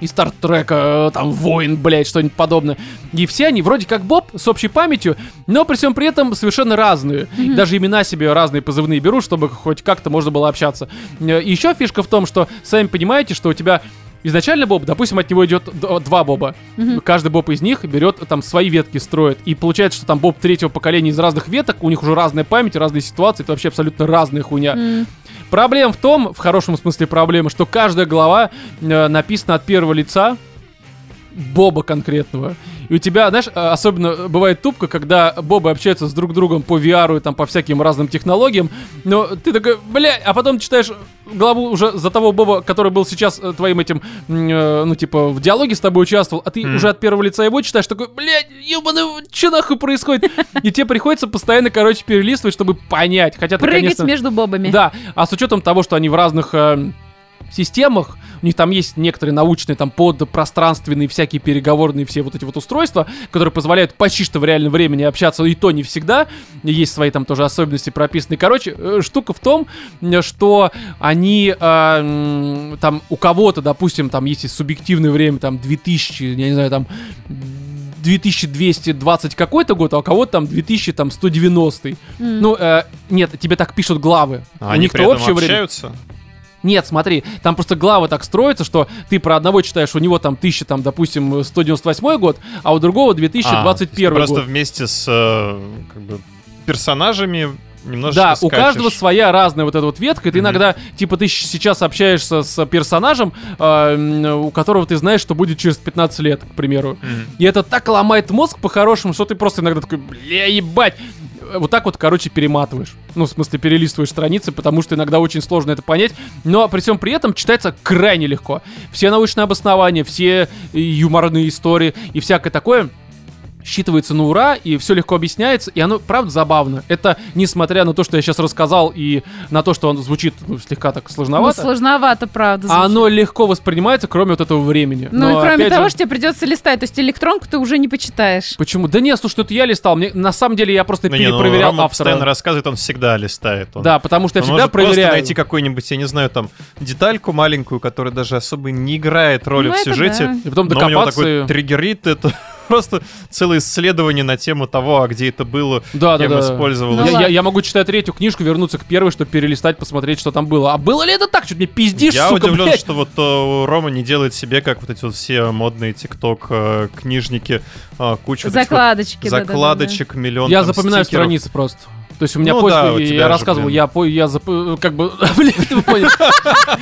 из Стартрека, э, там, воин, блядь, что-нибудь подобное. И все они вроде как Боб с общей памятью, но при всем при этом совершенно разные. Мгм. Даже имена себе разные позывные беру, чтобы хоть как-то можно было общаться. Э, И еще фишка в том, что сами понимаете, что у тебя изначально Боб, допустим, от него идет два Боба. Мгм. Каждый Боб из них берет там свои ветки строит. И получается, что там Боб третьего поколения из разных веток, у них уже разная память, разные ситуации, это вообще абсолютно разная хуйня. М. Проблема в том, в хорошем смысле проблема, что каждая глава э, написана от первого лица Боба конкретного. И у тебя, знаешь, а, особенно бывает тупка, когда бобы общаются с друг другом по VR и там по всяким разным технологиям, но ты такой, бля, а потом читаешь главу уже за того Боба, который был сейчас э, твоим этим, э, ну, типа, в диалоге с тобой участвовал, а ты Мгм. уже от первого лица его читаешь, такой, блядь, ебаный, что нахуй происходит? И тебе приходится постоянно, короче, перелистывать, чтобы понять. Хотя ты, Прыгать конечно... между бобами. Да, а с учетом того, что они в разных э, системах, у них там есть некоторые научные, там, подпространственные всякие переговорные все вот эти вот устройства, которые позволяют почти что в реальном времени общаться, и то не всегда, есть свои там тоже особенности прописаны. Короче, э, штука в том, что они э, там у кого-то, допустим, там есть субъективное время, там 2000, я не знаю, там 2220 какой-то год, а у кого-то там 2190. М. Ну, э, нет, тебе так пишут главы. А у они них-то общее время. общаются? Нет, смотри, там просто главы так строятся, что ты про одного читаешь, у него там 1000, там, допустим, 198 год, а у другого А, 2021 Просто год. вместе с э, как бы, персонажами немножечко Да, у скачешь. каждого своя разная вот эта вот ветка. и Ты Мгм. иногда, типа, ты сейчас общаешься с персонажем, э, у которого ты знаешь, что будет через 15 лет, к примеру. Мгм. И это так ломает мозг по-хорошему, что ты просто иногда такой, бля, ебать. Вот так вот, короче, перематываешь. Ну, в смысле, перелистываешь страницы, потому что иногда очень сложно это понять. Но при всем при этом читается крайне легко. Все научные обоснования, все э, юморные истории и всякое такое считывается на ура, и все легко объясняется, и оно, правда, забавно. Это, несмотря на то, что я сейчас рассказал, и на то, что он звучит ну, слегка так Ну, сложновато, сложновато, правда. а звучит. оно легко воспринимается, кроме вот этого времени. Ну и Но, кроме опять того, же, что тебе придется листать, то есть электронку ты уже не почитаешь. Почему? Да нет, слушай, это я листал. Мне, на самом деле я просто Ну, не, ну, перепроверял Рома автора. постоянно рассказывает, он всегда листает. Он, Да, потому что я он всегда может просто проверяю. найти какую-нибудь, я не знаю, там, детальку маленькую, которая даже особо не играет роли Ну, в сюжете. да. И потом Но у него докопаться. такой и- триггерит, это просто целое исследование на тему того, а где это было, Да, да, кем да. использовалось. Ну я, я- ладно. я могу читать третью книжку, вернуться к первой, чтобы перелистать, посмотреть, что там было. А было ли это так? Что ты мне пиздишь, Я сука, удивлен, блядь? что вот э, Рома не делает себе, как вот эти вот все модные тикток э, книжники, э, кучу вот этих вот Закладочки. да-да-да-да. закладочек, миллион Я там запоминаю стикеров. страницы просто. То есть у меня Ну поиск, да, у я же, рассказывал, блин. я, по, я зап- как бы, блин, ты понял.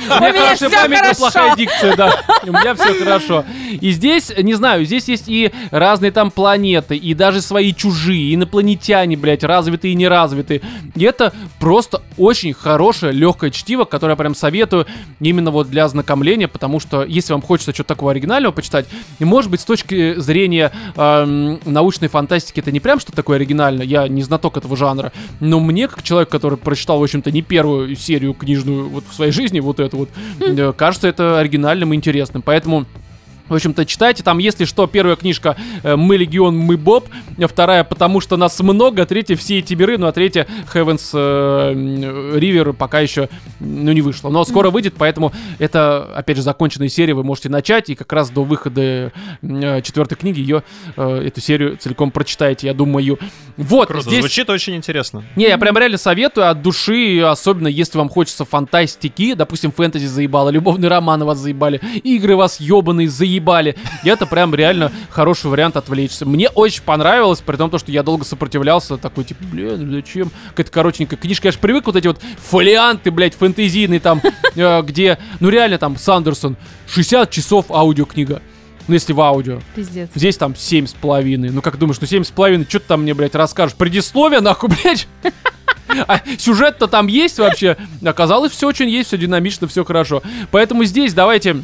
У меня хорошая память, но плохая дикция, да. У меня все хорошо. И здесь, не знаю, здесь есть и разные там планеты, и даже свои чужие, инопланетяне, блядь, развитые и неразвитые. И это просто очень хорошее, легкое чтиво, которое я прям советую именно вот для ознакомления, потому что если вам хочется что-то такого оригинального почитать, и может быть с точки зрения эм, научной фантастики это не прям что-то такое оригинальное, я не знаток этого жанра, но мне, как человек, который прочитал, в общем-то, не первую серию книжную вот в своей жизни, вот эту вот, э, кажется это оригинальным и интересным, поэтому... В общем-то, читайте. Там, если что, первая книжка э, «Мы Легион, мы Боб», вторая «Потому что нас много», третья «Все эти миры», ну а третья «Heaven's э, River» пока еще, ну, не вышла. Но скоро выйдет, поэтому это, опять же, законченная серия, вы можете начать, и как раз до выхода э, четвертой книги ее, эту серию целиком прочитаете, я думаю. Вот, Круто, здесь... звучит очень интересно. Не, я прям реально советую от души, особенно если вам хочется фантастики, допустим, фэнтези заебало, любовные романы вас заебали, игры вас ебаные заебали. И это прям реально хороший вариант отвлечься. Мне очень понравилось, при том, то, что я долго сопротивлялся, такой, типа, блин, зачем? Какая-то коротенькая книжка. Я же привык вот эти вот фолианты, блядь, фэнтезийные там, э, где, ну реально там, Сандерсон, 60 часов аудиокнига. Ну, если в аудио. Пиздец. Здесь там семь с половиной. Ну, как думаешь, ну семь с половиной, что ты там мне, блядь, расскажешь? Предисловие, нахуй, блядь? А сюжет-то там есть вообще? Оказалось, все очень есть, все динамично, все хорошо. Поэтому здесь давайте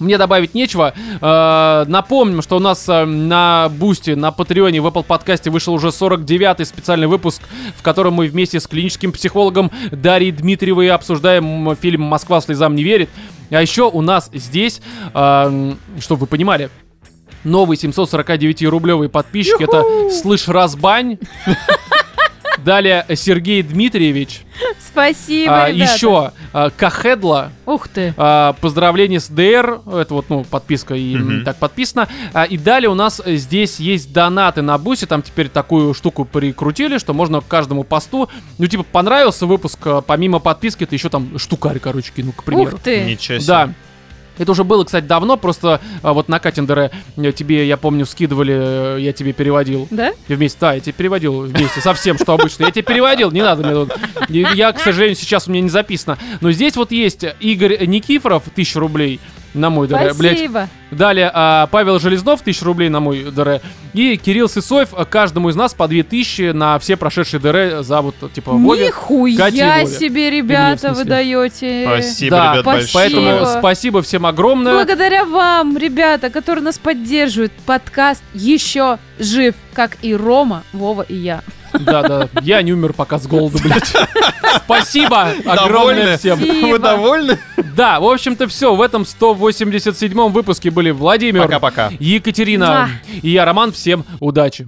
мне добавить нечего. Э, напомним, что у нас э, на Boosty, на Патреоне, в Apple подкасте вышел уже 49-й специальный выпуск, в котором мы вместе с клиническим психологом Дарьей Дмитриевой обсуждаем фильм «Москва слезам не верит». А еще у нас здесь, э, чтобы вы понимали, новый 749-рублевый подписчик. Это Слышь Разбань. Далее Сергей Дмитриевич. Спасибо, А, ребята. еще а, Кахедла. Ух ты. А, поздравления с ДР. Это вот, ну, подписка и Мгм. так подписано. А, и далее у нас здесь есть донаты на бусе. Там теперь такую штуку прикрутили, что можно к каждому посту. Ну, типа, понравился выпуск, а, помимо подписки, ты еще там штукарь, короче, кину, к примеру. Ух ты. Ничего себе. Да. Это уже было, кстати, давно, просто а, вот на Каттендере э, тебе, я помню, скидывали, э, я тебе переводил. Да? И вместе, да, я тебе переводил вместе со всем, что обычно. Я тебе переводил, не надо мне тут. Я, к сожалению, сейчас у меня не записано. Но здесь вот есть Игорь Никифоров, 1000 рублей. На мой ДР. Блядь, Спасибо. Далее а, Павел Железнов, 1000 рублей на мой ДР. И Кирилл Сысоев, каждому из нас по 2000 на все прошедшие ДР за вот, типа, Вове. Нихуя себе, ребята, вы даете. Спасибо, Да, ребят, спасибо. Поэтому спасибо всем огромное. Благодаря вам, ребята, которые нас поддерживают, подкаст еще жив, как и Рома, Вова и я. Да, да. Я не умер пока с голоду, блядь. Спасибо огромное всем. Вы довольны? Да, в общем-то все. В этом 187 выпуске были Владимир, Пока-пока. Екатерина и я, Роман. Всем удачи.